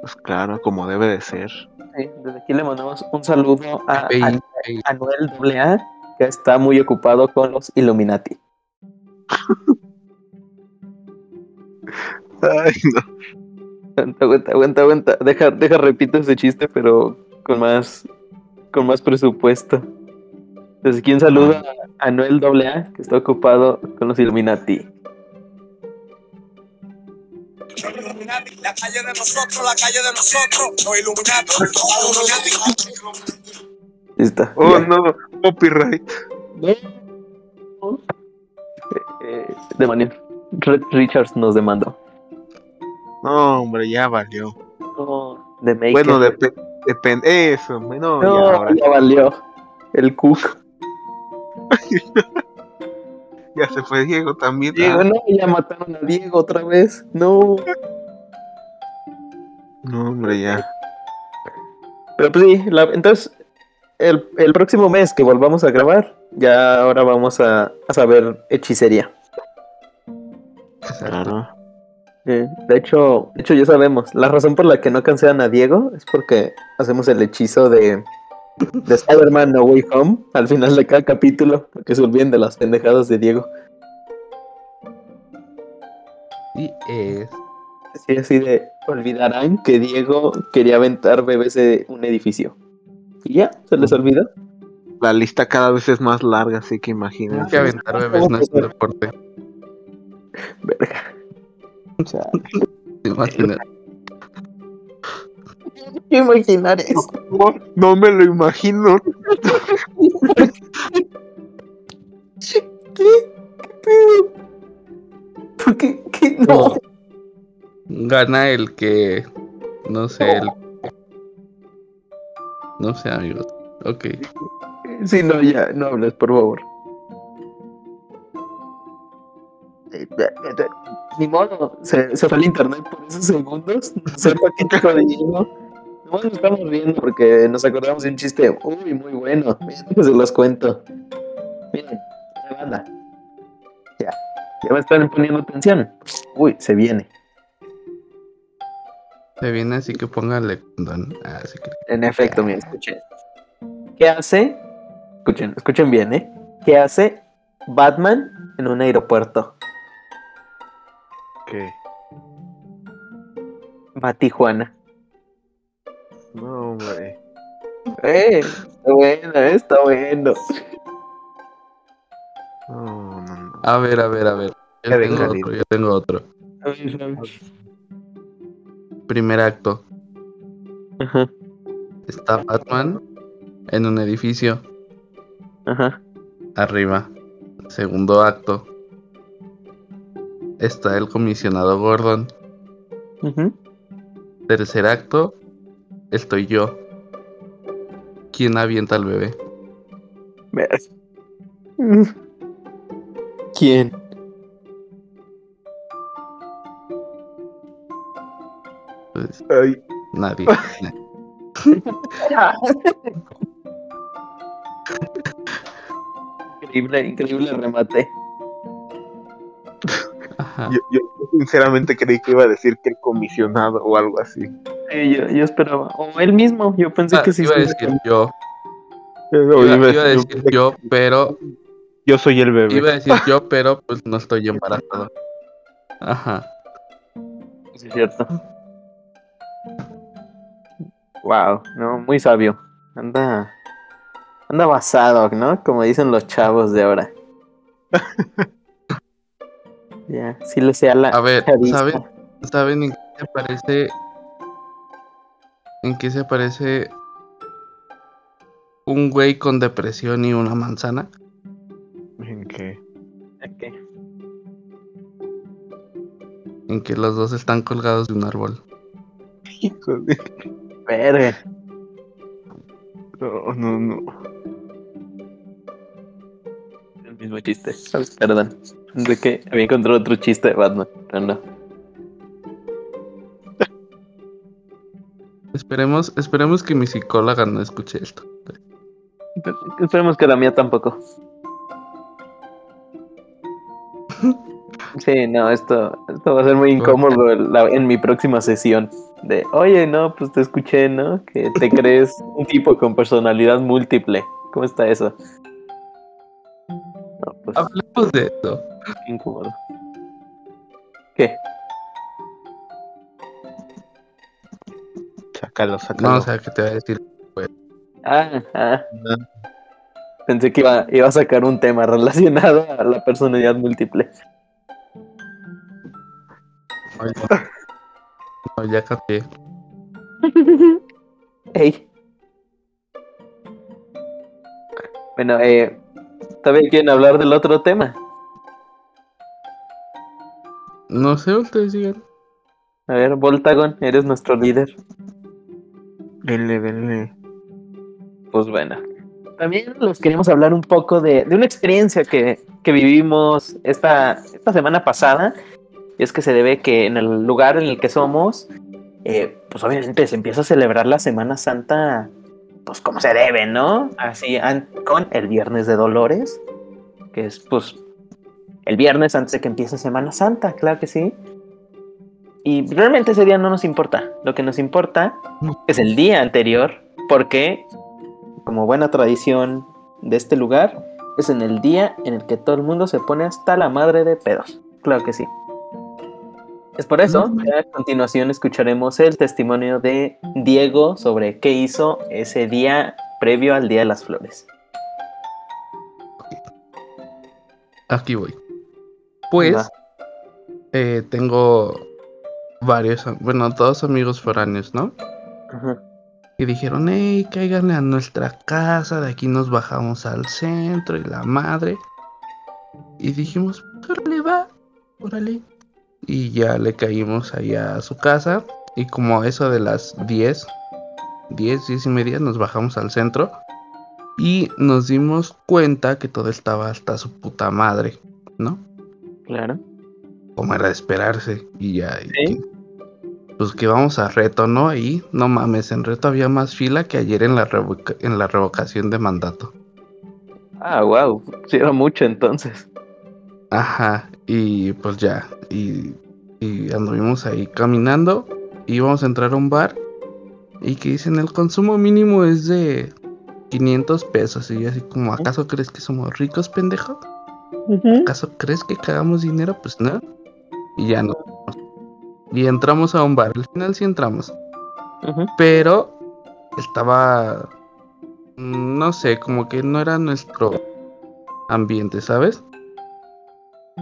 Pues claro, como debe de ser. Sí, desde aquí le mandamos un saludo a, Ey, a- ey. a Noel AA, que está muy ocupado con los Illuminati. Ay, no. Aguanta, aguanta, aguanta, aguanta. Deja, deja, repito ese chiste, pero con más, con más presupuesto. Desde aquí un saludo a, a Noel AA, que está ocupado con los Illuminati. La calle de nosotros, la calle de nosotros, los Illuminati, los Illuminati. Oh, ya. no. Copyright. Eh, eh, demonios. Red Richards nos demandó. No, hombre, ya valió. No, de Maker. Bueno, dep- depende. Eso, no, No, ya ahora. ya valió. El Cook. Ya se fue Diego también. Diego, Ah, no, ya mataron a Diego otra vez. No. No, hombre, ya. Pero pues sí, la- entonces el, el próximo mes que volvamos a grabar, ya ahora vamos a, a saber hechicería. Claro. Eh, de hecho, de hecho ya sabemos, la razón por la que no cancelan a Diego es porque hacemos el hechizo de, de Spider-Man No Way Home al final de cada capítulo, que se olviden de las pendejadas de Diego. Y es. Sí, así de olvidarán que Diego quería aventar bebés de un edificio. Y ya, se les olvidó. La lista cada vez es más larga, así que Hay imagínense. que aventar bebés no es un deporte. Verga. Imagínate. ¿Qué imaginar eso? No, no me lo imagino. ¿Qué? ¿Qué pedo? ¿Por qué? ¿Qué? No. Gana el que. No sé, el. No sé, amigos. Ok. Sí, no, ya, no hables, por favor. Eh, Ni modo, se, se fue el internet por esos segundos. No sé para qué te. No nos estamos riendo porque nos acordamos de un chiste uy, muy bueno. Miren, que se los cuento. Miren, la banda. Ya, ya me están poniendo atención. Uy, se viene. Se viene así que póngale condón. Ah, sí que. En efecto, miren, escuchen. ¿Qué hace? Escuchen, escuchen bien, ¿eh? ¿Qué hace Batman en un aeropuerto? ¿Qué? Va a Tijuana. No, hombre. Eh, está bueno, eh, está bueno. No, no, no. A ver, a ver, a ver. Yo Ya tengo otro, yo tengo otro. A ver, a ver. Primer acto. Ajá, Está Batman en un edificio ajá. arriba. Segundo acto. Está el comisionado Gordon. ujú. Tercer acto. Estoy yo. ¿Quién avienta al bebé? Ver. Mm. ¿Quién? Pues Ay, nadie. Increíble, increíble remate. Ajá. yo, yo sinceramente creí que iba a decir que el comisionado o algo así. Sí, yo, yo esperaba. O él mismo, yo pensé Ah, que sí. iba a decir yo. Pero Iba, iba a iba a decir, decir yo, pero. yo soy el bebé. Iba a decir yo, pero pues no estoy embarazado. Ajá. Sí, es cierto. Wow, no, muy sabio. Anda. Anda basado, ¿no? Como dicen los chavos de ahora. ya, sí le sea la. A ver. ¿saben, ¿saben en qué se parece? ¿En qué se parece un güey con depresión y una manzana? ¿En qué? Ok. En que los dos están colgados de un árbol. Hijo de- Verga. No, no, no. El mismo chiste. Perdón. De que había encontrado otro chiste de Batman, pero no. Esperemos, esperemos que mi psicóloga no escuche esto. Esperemos que la mía tampoco. Sí, no, esto, esto va a ser muy incómodo en la- en mi próxima sesión. De, oye, no, pues te escuché, ¿no? Que te crees un tipo con personalidad múltiple. ¿Cómo está eso? No, pues Hablemos de esto. qué incómodo. ¿Qué? Sácalo, sácalo. No, o sea, que te voy a decir. Ah, ah. Pensé que iba, iba a sacar un tema relacionado a la personalidad múltiple. No. No, ya cambié. Ey. Bueno, eh, ¿todavía quieren hablar del otro tema? No sé, ustedes digan. A ver, Voltagon, eres nuestro líder. Denle, denle. Pues bueno. También les queremos hablar un poco de, de una experiencia que, que vivimos esta, esta semana pasada. Y es que se debe que en el lugar en el que somos, eh, pues obviamente se empieza a celebrar la Semana Santa, pues como se debe, ¿no? Así con el Viernes de Dolores, que es pues el viernes antes de que empiece Semana Santa, claro que sí. Y realmente ese día no nos importa. Lo que nos importa es el día anterior, porque como buena tradición de este lugar, es en el día en el que todo el mundo se pone hasta la madre de pedos. Claro que sí. Es por eso No, que a continuación escucharemos el testimonio de Diego sobre qué hizo ese día previo al Día de las Flores. Aquí voy. Pues eh, tengo varios, bueno, todos amigos foráneos, ¿no? Ajá. Y dijeron, hey, cáiganle a nuestra casa, de aquí nos bajamos al centro y la madre. Y dijimos, órale, va, órale. Y ya le caímos allá a su casa. Y como eso de las 10, 10, 10 y media, nos bajamos al centro. Y nos dimos cuenta que todo estaba hasta su puta madre, ¿no? Claro. Como era de esperarse. Y ya. y que- pues que vamos a reto, ¿no? Ahí, no mames, en reto había más fila que ayer en la, revoca- en la revocación de mandato. Ah, wow. Sí, era mucho entonces. Ajá, y pues ya, y, y anduvimos ahí caminando, íbamos a entrar a un bar, y que dicen el consumo mínimo es de 500 pesos, y yo así como, ¿acaso crees que somos ricos, pendejo? ¿Acaso crees que cagamos dinero? Pues no, y ya no. Y entramos a un bar, al final sí entramos, pero estaba, mm, no sé, como que no era nuestro ambiente, ¿sabes?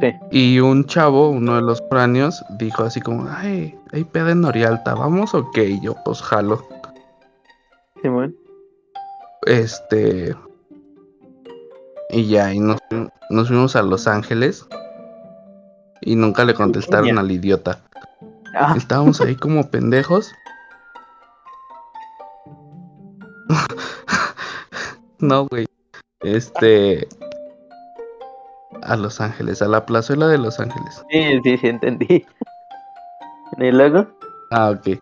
Sí. Y un chavo, uno de los foráneos, dijo así como, ay, hay peda en Orialta, ¿vamos o qué? Y yo, pues jalo. Simón. Este. Y ya, y nos, nos fuimos a Los Ángeles. Y nunca le contestaron al idiota. Ah, Estábamos ahí como pendejos. no, güey. Este. A Los Ángeles, a la plazuela de Los Ángeles. sí, sí, sí, entendí. ¿Y luego? Ah, ok.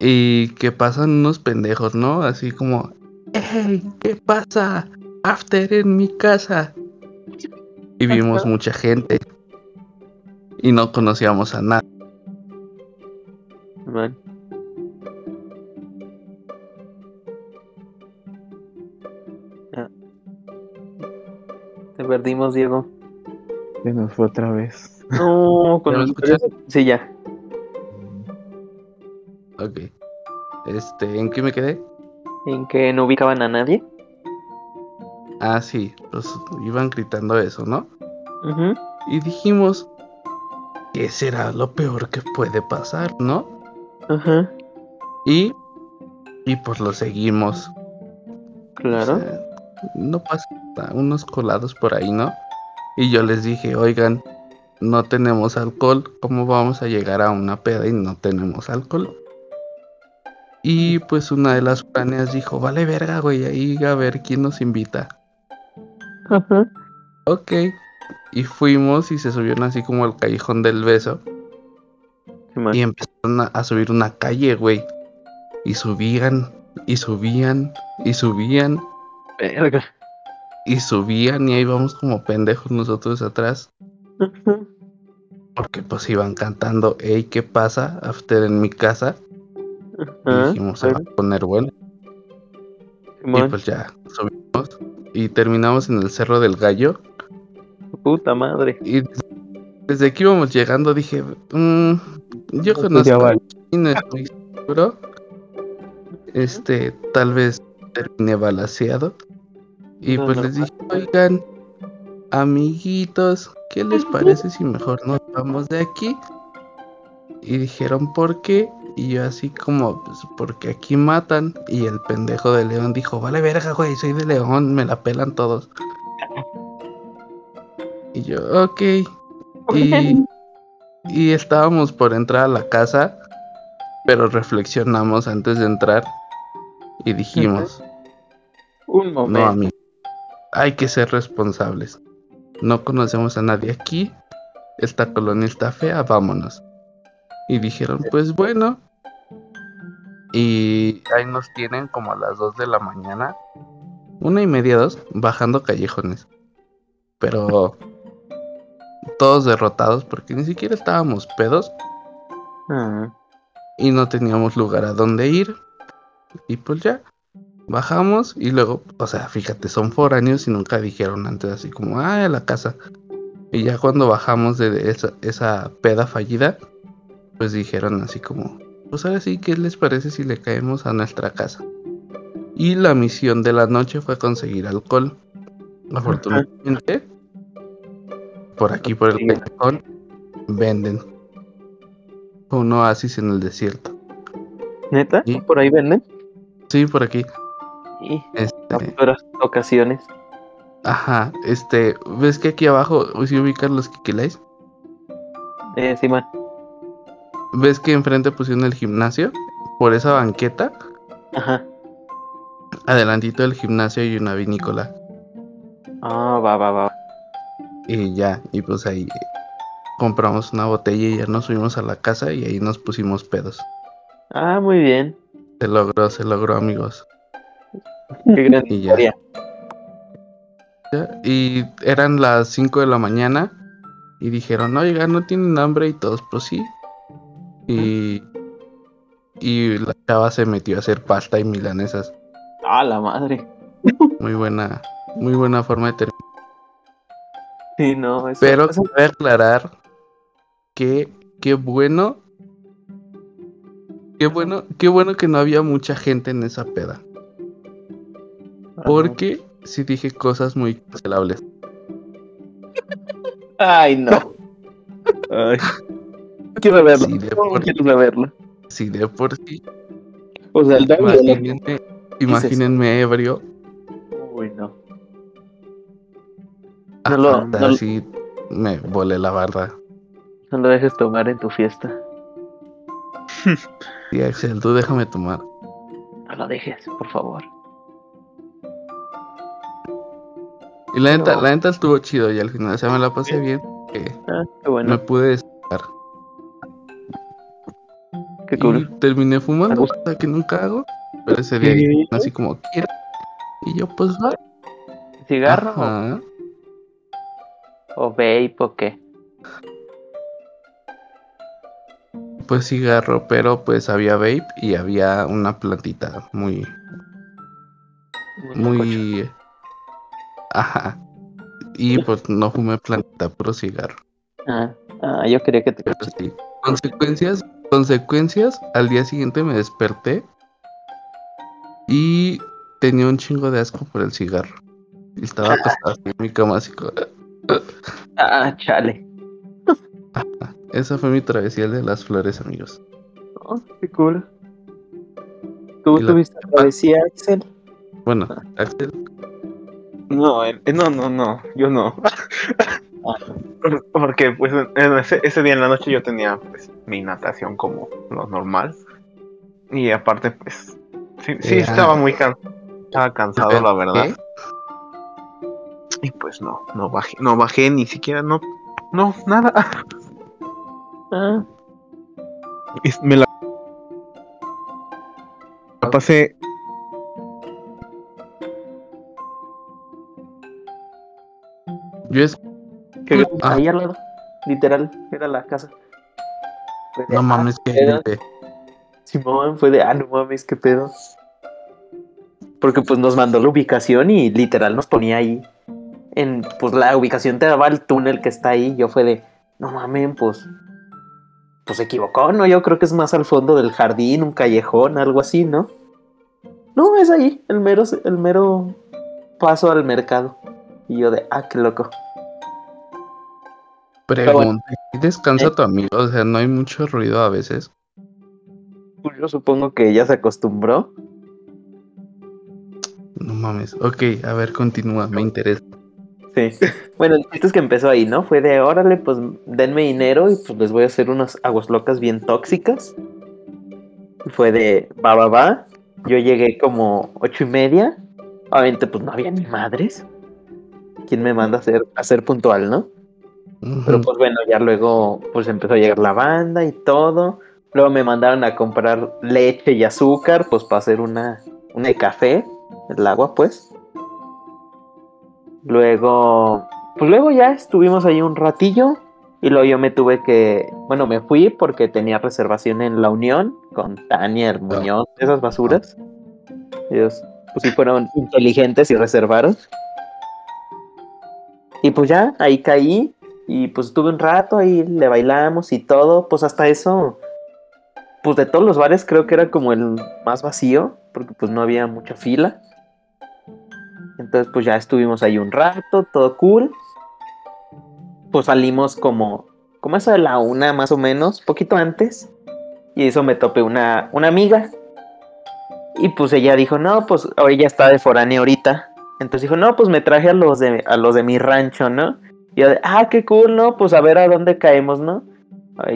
Y que pasan unos pendejos, ¿no? Así como, ¡Ey! ¿Qué pasa? After en mi casa. Y vimos mucha gente. Y no conocíamos a nadie. Man. Perdimos, Diego. Se nos fue otra vez. No, con ¿Ya me el- escuchas? Sí, ya. Ok. Este, ¿en qué me quedé? ¿En que no ubicaban a nadie? Ah, sí, pues iban gritando eso, ¿no? Ujú. Y dijimos, ¿qué será lo peor que puede pasar, no? Ajá. Y, y pues lo seguimos. Claro. O sea, no pasa unos colados por ahí, ¿no? Y yo les dije, oigan, no tenemos alcohol, ¿cómo vamos a llegar a una peda y no tenemos alcohol? Y pues una de las planeas dijo, vale verga, güey, ahí a ver quién nos invita. Ajá. Ok. Y fuimos y se subieron así como al callejón del beso. Y empezaron a, a subir una calle, güey. Y subían, y subían, y subían, Verga. Y subían, y ahí vamos como pendejos nosotros atrás. Porque pues iban cantando, hey, ¿qué pasa? After en mi casa. Y dijimos, se va a poner bueno. Y pues ya, subimos. Y terminamos en el Cerro del Gallo. Puta madre. Y desde que íbamos llegando dije, "Mm, yo Pues conozco vale. no estoy seguro. Este, tal vez termine balaseado. Y No, pues no. les dije, oigan, amiguitos, ¿qué les parece si mejor nos vamos de aquí? Y dijeron, ¿por qué? Y yo así como, pues porque aquí matan. Y el pendejo de León dijo, vale verga, güey, soy de León, me la pelan todos. Y yo, ok. Y, y estábamos por entrar a la casa, pero reflexionamos antes de entrar y dijimos, Un no momento. amigo, hay que ser responsables. No conocemos a nadie aquí, esta colonia está fea, vámonos. Y dijeron, pues bueno. Y ahí nos tienen como a las 2 de la mañana, una y media, dos, bajando callejones. Pero todos derrotados porque ni siquiera estábamos pedos Ah, y no teníamos lugar a donde ir. Y pues ya, bajamos y luego, o sea, fíjate, son foráneos y nunca dijeron antes así como, ah, la casa. Y ya cuando bajamos de esa, esa peda fallida, pues dijeron así como, pues ahora sí, ¿qué les parece si le caemos a nuestra casa? Y la misión de la noche fue conseguir alcohol. Afortunadamente, por aquí, por el callejón, venden un oasis en el desierto. ¿Neta? Sí. ¿Por ahí venden? Sí, por aquí. Sí, Este, a futuras ocasiones. ajá, este, ¿ves que aquí abajo, si ubican los Kikilais? Eh, Simón. ¿Ves que enfrente pusieron el gimnasio? Por esa banqueta, Ajá. adelantito del gimnasio hay una vinícola. Ah, va, va, va. Y ya, y pues ahí eh, compramos una botella y ya nos subimos a la casa y ahí nos pusimos pedos. Ah, muy bien. Se logró, se logró, amigos. Qué gran Y ya. historia. Ya, Y eran las 5 de la mañana y dijeron, oiga, ¿no tienen hambre? Y todos, pues sí. Y, y la chava se metió a hacer pasta y milanesas. Ah, la madre. Muy buena, muy buena forma de terminar. Sí, no, eso, Pero eso- cabe aclarar que qué bueno, qué bueno, qué bueno que no había mucha gente en esa peda. Porque sí dije cosas muy cancelables. Ay, no. Ay. Quiero verlo. Sí, de ¿Cómo por- quiero verlo? Sí, de por sí. O sea, el lo- Imagínense, imagínense ebrio. Uy, no. No lo- no lo- así me volé la barda. No lo dejes tomar en tu fiesta. Sí, Axel, tú déjame tomar. No lo dejes, por favor. Y la neta, No. la neta estuvo chido y al final, o sea, me la pasé bien. que Ah, qué bueno. Me pude despejar. Qué Y cool. terminé fumando, cosa que nunca hago. Pero ese día Sí. así como quiero. Y yo, pues va. ¿Cigarro o- Ajá. o vape o qué? Pues cigarro, pero pues había vape y había una plantita muy, muy. Ajá. Y pues no fumé plantita, puro cigarro. Ah, ah, yo quería que te Pero sí. Consecuencias, consecuencias, al día siguiente me desperté y tenía un chingo de asco por el cigarro. Y estaba acostado en mi cama así como- Ah, chale. Esa fue mi travesía de las flores, amigos. Oh, qué cool. ¿Tú Y la- tuviste travesía, Axel? Bueno, Axel, No, eh, no, no, no, yo no. Por- Porque pues en ese, ese día en la noche yo tenía pues mi natación como lo normal. Y aparte pues sí, sí Eh, estaba muy can- estaba cansado la verdad. Y pues no, no bajé, no bajé ni siquiera, no, no, nada. Ah, Y me la, la pasé yo es, que Ah. ahí al lado. Literal, era la casa. De, no ah, mames que pedo. gripe. Simón fue de, ah, no mames, qué pedo. Porque pues nos mandó la ubicación y literal nos ponía ahí. En, pues la ubicación te daba el túnel que está ahí. Yo fue de, no mames, pues. Pues se equivocó, ¿no? Yo creo que es más al fondo del jardín, un callejón, algo así, ¿no? No, es ahí, el mero, el mero paso al mercado. Y yo de, ah, qué loco. Pregunta, ¿y descansa Eh. tu amigo? O sea, no hay mucho ruido a veces. Pues yo supongo que ya se acostumbró. No mames. Ok, a ver, continúa, me interesa. Sí. Bueno, el chiste es que empezó ahí, ¿no? Fue de, órale, pues denme dinero y pues les voy a hacer unas aguas locas bien tóxicas. Fue de, va, va, va. Yo llegué como ocho y media. Obviamente, pues no había ni madres. ¿Quién me manda a ser, a ser puntual, no? Pero pues bueno, ya luego pues empezó a llegar la banda y todo. Luego me mandaron a comprar leche y azúcar, pues para hacer una, una de café, el agua, pues. Luego, pues luego ya estuvimos ahí un ratillo y luego yo me tuve que, bueno, me fui porque tenía reservación en La Unión con Tania, el Muñoz, esas basuras. Ellos, pues sí fueron inteligentes y reservaron. Y pues ya, ahí caí y pues estuve un rato ahí, le bailamos y todo, pues hasta eso pues de todos los bares creo que era como el más vacío, porque pues no había mucha fila. Entonces pues ya estuvimos ahí un rato, todo cool. Pues salimos como, como eso de la una más o menos, poquito antes. Y eso me topé una, una amiga. Y pues ella dijo, no, pues ella está de foránea ahorita. Entonces dijo, no, pues me traje a los de, a los de mi rancho, ¿no? Y yo de, ah, qué cool, ¿no? Pues a ver a dónde caemos, ¿no?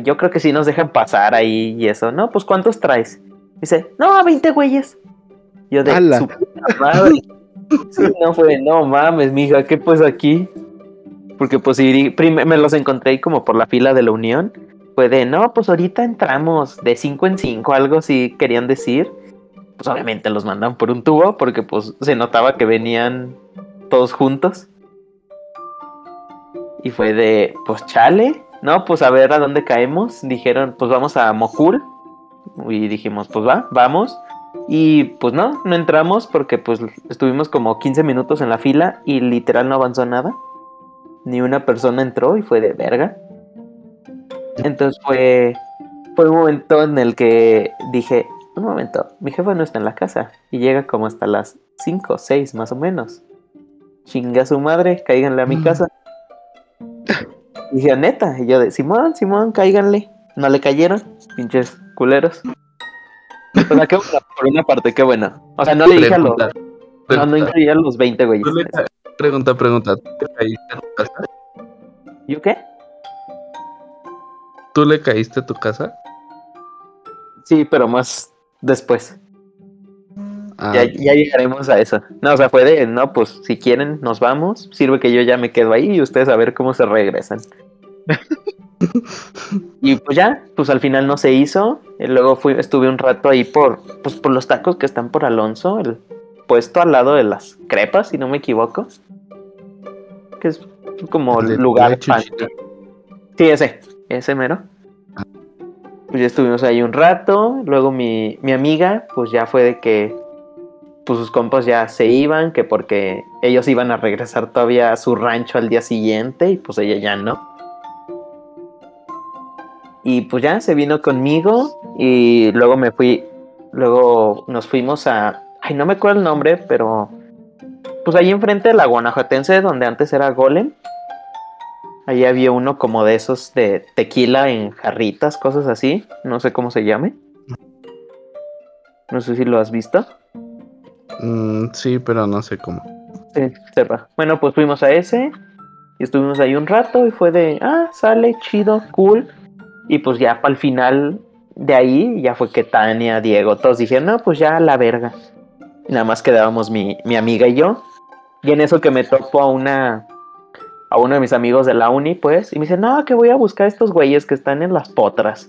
Yo creo que sí nos dejan pasar ahí y eso, ¿no? Pues ¿cuántos traes? Dice, no, 20 güeyes. Yo de, su puta madre. Sí, no fue, no mames, mija, ¿qué pues aquí? Porque pues prim- me los encontré como por la fila de la Unión. Fue de, no, pues ahorita entramos de 5 en 5, algo así querían decir. Pues obviamente los mandan por un tubo porque pues se notaba que venían todos juntos. Y fue de, pues chale, no, pues a ver a dónde caemos. Dijeron, pues vamos a Mokul. Y dijimos, pues va, vamos. Y pues no, no entramos porque pues estuvimos como 15 minutos en la fila y literal no avanzó nada. Ni una persona entró y fue de verga. Entonces fue, fue un momento en el que dije, un momento, mi jefa no está en la casa y llega como hasta las 5 o 6 más o menos. Chinga su madre, cáiganle a mi Mm. casa. Y dije, neta, y yo de, Simón, Simón, cáiganle. No le cayeron, pinches culeros. O sea, qué por una parte, qué bueno. O sea, no le dije a los, Pregunta, no, no incluía a los 20 güeyes. Tú le ca- Pregunta, pregunta. ¿Tú le caíste a tu casa? ¿Yo qué? ¿Tú le caíste a tu casa? Sí, pero más después. Ah, Ya, ya llegaremos a eso. No, o sea, fue de, no, pues si quieren, nos vamos. Sirve que yo ya me quedo ahí y ustedes a ver cómo se regresan. y pues ya, pues al final no se hizo. Y luego fui, estuve un rato ahí por, pues por los tacos que están por Alonso, el puesto al lado de las crepas, si no me equivoco. Que es como El lugar fancy. Sí, ese, ese mero. Pues ya estuvimos ahí un rato. Luego mi, mi amiga, pues ya fue de que pues sus compas ya se iban, que porque ellos iban a regresar todavía a su rancho al día siguiente y pues ella ya no. Y pues ya se vino conmigo y luego me fui, luego nos fuimos a, ay no me acuerdo el nombre, pero pues ahí enfrente de la Guanajuatense donde antes era Golem. Ahí había uno como de esos de tequila en jarritas, cosas así, no sé cómo se llame. No sé si lo has visto. Mm, sí, pero no sé cómo. Bueno, pues fuimos a ese y estuvimos ahí un rato y fue de, ah, sale, chido, cool. Y pues ya para el final de ahí ya fue que Tania, Diego, todos dijeron, no, pues ya la verga. Y nada más quedábamos mi, mi amiga y yo. Y en eso que me topo a una a uno de mis amigos de la uni, pues, y me dice, no, que voy a buscar a estos güeyes que están en las potras.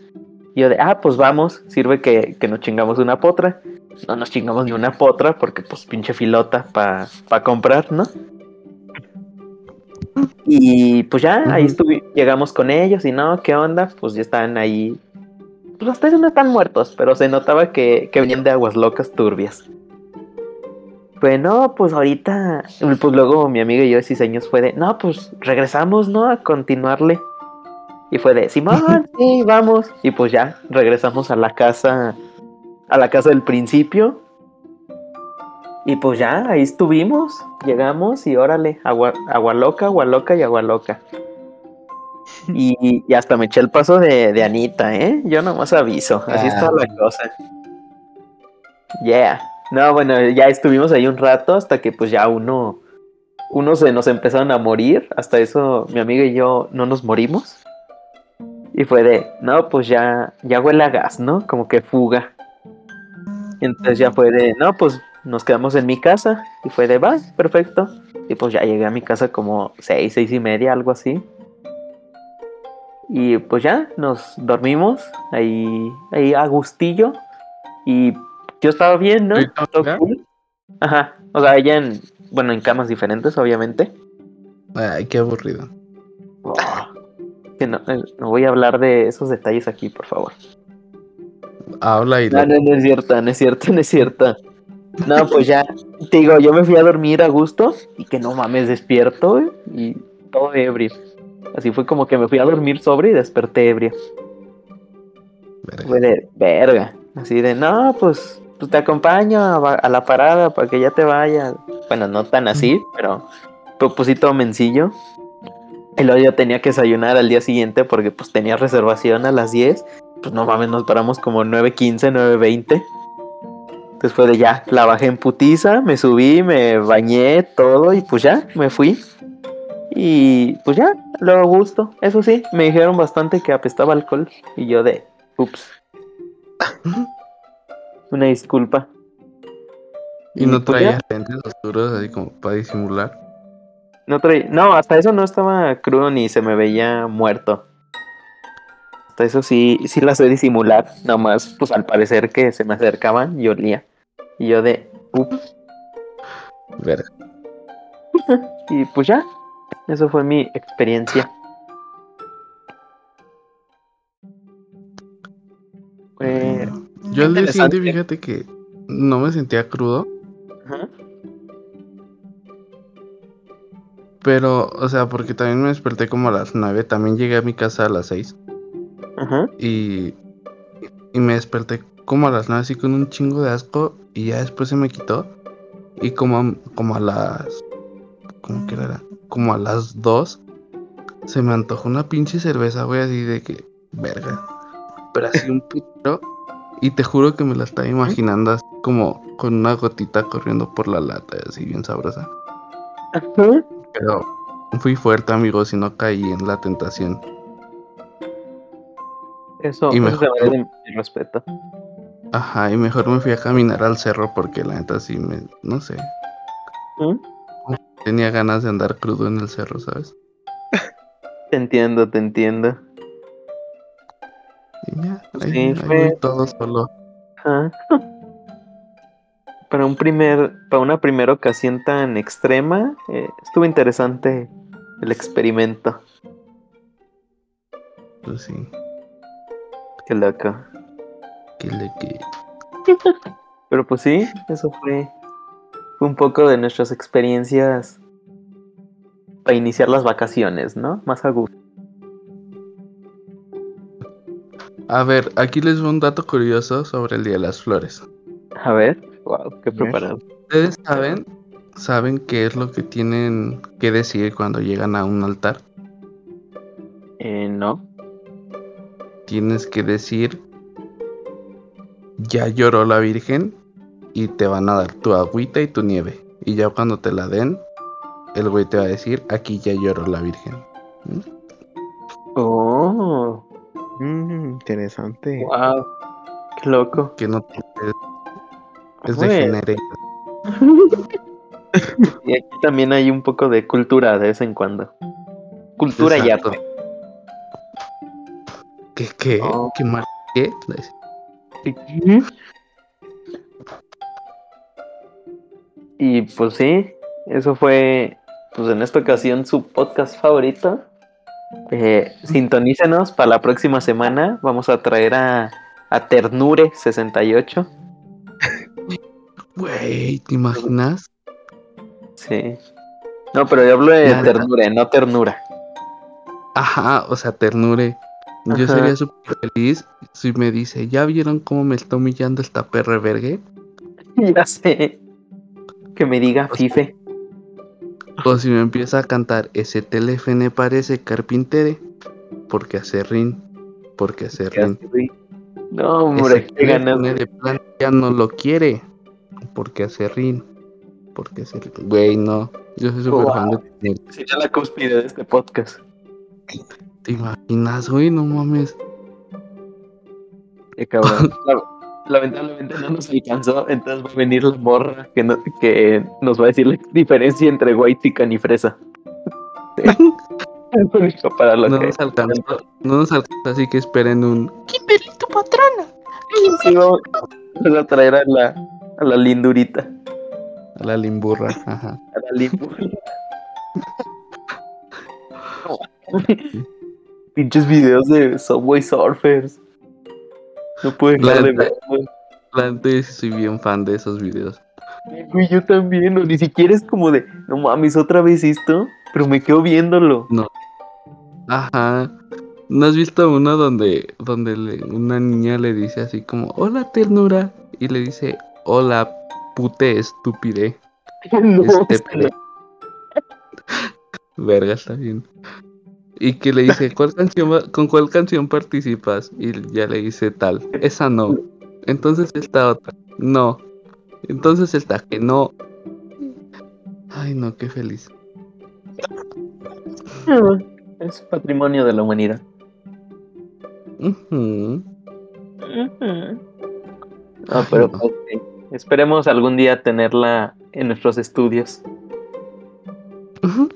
Y yo de, ah, pues vamos, sirve que, que nos chingamos una potra. No nos chingamos ni una potra porque pues pinche filota para pa comprar, ¿no? Y pues ya, ahí estuve, llegamos con ellos y no, ¿qué onda? Pues ya estaban ahí. Pues hasta eso no están muertos, pero se notaba que, que venían de aguas locas turbias. Pues no, pues ahorita, pues luego mi amigo y yo de seis años fue de, no, pues regresamos, ¿no? A continuarle. Y fue de, Simón, sí, vamos. Y pues ya, regresamos a la casa, a la casa del principio. Y pues ya, ahí estuvimos, llegamos y órale, agua, agua loca, agua loca y agua loca. Y, y hasta me eché el paso de, de Anita, ¿eh? Yo nomás aviso, así Ah. está la cosa. Yeah. No, bueno, ya estuvimos ahí un rato hasta que pues ya uno, uno se nos empezaron a morir. Hasta eso mi amiga y yo no nos morimos. Y fue de, no, pues ya, ya huele a gas, ¿no? Como que fuga. Entonces ya fue de, no, pues nos quedamos en mi casa. Y fue de, va, perfecto. Y pues ya llegué a mi casa como seis, seis y media, algo así. Y pues ya nos dormimos ahí, ahí a gustillo. Y yo estaba bien, ¿no? Ajá. O sea, ella en, bueno, en camas diferentes, obviamente. Ay, qué aburrido. Oh, que no, eh, no voy a hablar de esos detalles aquí, por favor. Habla y No, no, no es cierto, no es cierto, no es cierto. No, pues ya, te digo, yo me fui a dormir a gusto y que no mames, despierto y todo ebrio. Así fue como que me fui a dormir sobre y desperté ebrio. Verga. Fue de verga. Así de, no, pues, pues te acompaño a, a la parada para que ya te vayas. Bueno, no tan así, pero, pero pues sí todo mencillo. Y luego yo tenía que desayunar al día siguiente porque pues tenía reservación a las 10. Pues no mames, nos paramos como 9.15, 9.20. Entonces fue de ya, la bajé en putiza, me subí, me bañé, todo y pues ya, me fui. Y pues ya, luego a gusto. Eso sí, me dijeron bastante que apestaba alcohol. Y yo de, ups. Una disculpa. Y no pues, traía lentes oscuros así como para disimular. No, traí- no, hasta eso no estaba crudo ni se me veía muerto. Eso sí, sí la sé disimular. Nomás, pues al parecer que se me acercaban y olía. Y yo de, ups. Verga. Y pues ya, eso fue mi experiencia. Eh, Yo al día siguiente, fíjate que no me sentía crudo, ajá. pero, o sea, porque también me desperté como a las 9, también llegué a mi casa a las 6 Ajá. y, y me desperté como a las 9 así con un chingo de asco y ya después se me quitó y como a, como a las, ¿cómo que era? Como a las 2 se me antojó una pinche cerveza, güey, así de que, verga, pero así un putero y te juro que me la estaba imaginando así como con una gotita corriendo por la lata, así bien sabrosa. Ajá. Pero fui fuerte, amigos, y no caí en la tentación. Eso, Y mejor- merece mi respeto. Ajá, y mejor me fui a caminar al cerro porque la neta sí me, no sé, ¿Mm? tenía ganas de andar crudo en el cerro, ¿sabes? Te entiendo, te entiendo. Y ya, ahí, sí, ahí fue- todo solo. Ajá. Para un primer, para una primera ocasión tan extrema, eh, estuvo interesante el experimento. Pues sí, Qué loco. le que. Pero pues sí, eso fue, fue un poco de nuestras experiencias para iniciar las vacaciones, ¿no? Más a gusto. A ver, aquí les voy un dato curioso sobre el Día de las Flores. A ver, wow, qué preparado. ¿Ustedes saben, saben qué es lo que tienen que decir cuando llegan a un altar? Eh, no. Tienes que decir, ya lloró la Virgen y te van a dar tu agüita y tu nieve. Y ya cuando te la den, el güey te va a decir, aquí ya lloró la Virgen. ¿Mm? Oh, Mm, interesante. wow, qué loco. Que no te- es Bueno. degenere. Y aquí también hay un poco de cultura de vez en cuando. Cultura y Exacto. arte. ¿Qué, qué? Oh. ¿Qué mal? ¿Qué? Y pues sí, eso fue, pues en esta ocasión su podcast favorito. Eh, sintonícenos para la próxima semana. Vamos a traer a, a Ternure68. Güey, ¿te imaginas? Sí. No, pero yo hablo de Nada. ternure, no ternura. Ajá, o sea, ternure. Yo sería súper feliz si me dice, ¿ya vieron cómo me está humillando esta perra vergue? ya sé. Que me diga Fife. O si me empieza a cantar, ese teléfono parece carpintere, porque hace rin, porque hace rin. No, hombre, qué ganas. de plan ya no lo quiere, porque hace rin, porque hace rin. Güey, no, yo soy súper Wow. fan de. Sería la cúspide de este podcast. ¿Te imaginas, güey? No mames. Qué cabrón. La- Lamentablemente no nos alcanzó, entonces va a venir la morra que, no- que nos va a decir la diferencia entre white chicken y fresa. Sí. Para lo No que nos alcanzó, no nos alcanzó, así que esperen un... Kimberly, tu patrona. Sí, vamos vamos a traer a la, a la lindurita, A la limburra, ajá. a la limbu. Pinches videos de Subway Surfers. No puedo dejar sí soy bien fan de esos videos. Güey, yo también, o ni siquiera es como de, no mames, otra vez esto, pero me quedo viéndolo. Ajá. ¿No has visto uno donde, donde le- una niña le dice así como, hola ternura? Y le dice, hola pute estúpide. No, Estépede. Verga, está bien. Y que le dice, ¿cuál canción ¿con cuál canción participas? Y ya le dice tal, esa no. Entonces esta otra, no. Entonces esta que no. Ay, no, qué feliz. Es patrimonio de la humanidad. Ujú. Ah, pero pues, sí. esperemos algún día tenerla en nuestros estudios. Ujú.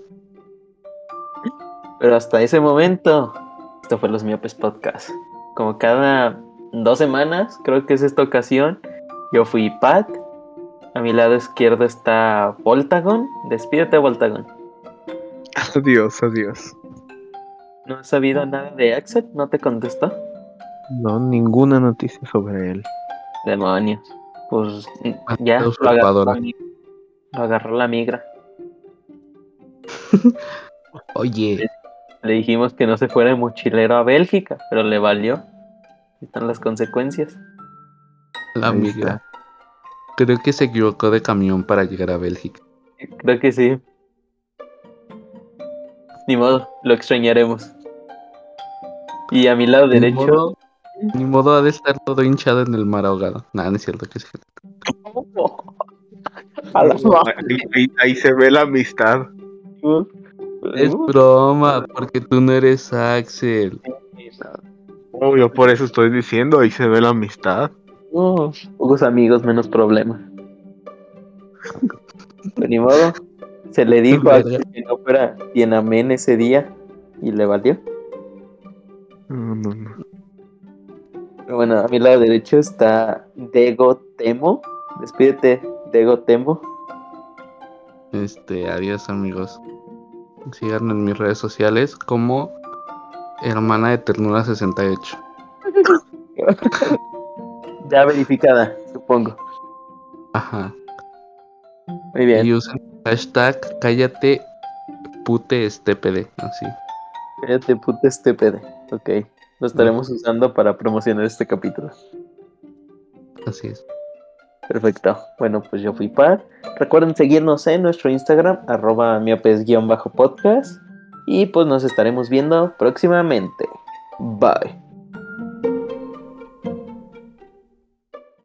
Pero hasta ese momento, esto fue Los Miopes Podcast. Como cada dos semanas, creo que es esta ocasión, yo fui Pat. A mi lado izquierdo está Voltagon. Despídete, Voltagon. Adiós, adiós. ¿No has sabido nada de Axel? ¿No te contestó? No, ninguna noticia sobre él. Demonios. Pues ya, Demasiado lo agarró, la, lo agarró la migra. Oye, Le dijimos que no se fuera de mochilero a Bélgica, pero le valió. Ahí Están las consecuencias. la Ahí migra. Creo que se equivocó de camión para llegar a Bélgica. Creo que sí. Ni modo, lo extrañaremos. Y a mi lado Ni derecho, modo, ni modo ha de estar todo hinchado en el mar ahogado. Nada, no es cierto que sí. a la Ahí, ahí- ahí se ve la amistad. Es broma, porque tú no eres Axel. Oh, yo por eso estoy diciendo, ahí se ve la amistad. No, pocos amigos, menos problemas. Pero ni modo, se le dijo a Axel que no fuera bien amén ese día y le valió. No, no, no. Pero bueno, a mi lado derecho está Dego Temo. Despídete, Dego Temo. Este, adiós amigos. Síganme en mis redes sociales como hermana de ternura 68. Ya verificada, supongo. Ajá. Muy bien. Y usen hashtag cállate pute estépede. Así. Cállate, estúpide. Ok. Lo estaremos usando para promocionar este capítulo. Así es. Perfecto. Bueno, pues yo fui Pat. Recuerden seguirnos en nuestro Instagram, arroba miopes-podcast. Y pues nos estaremos viendo próximamente. Bye.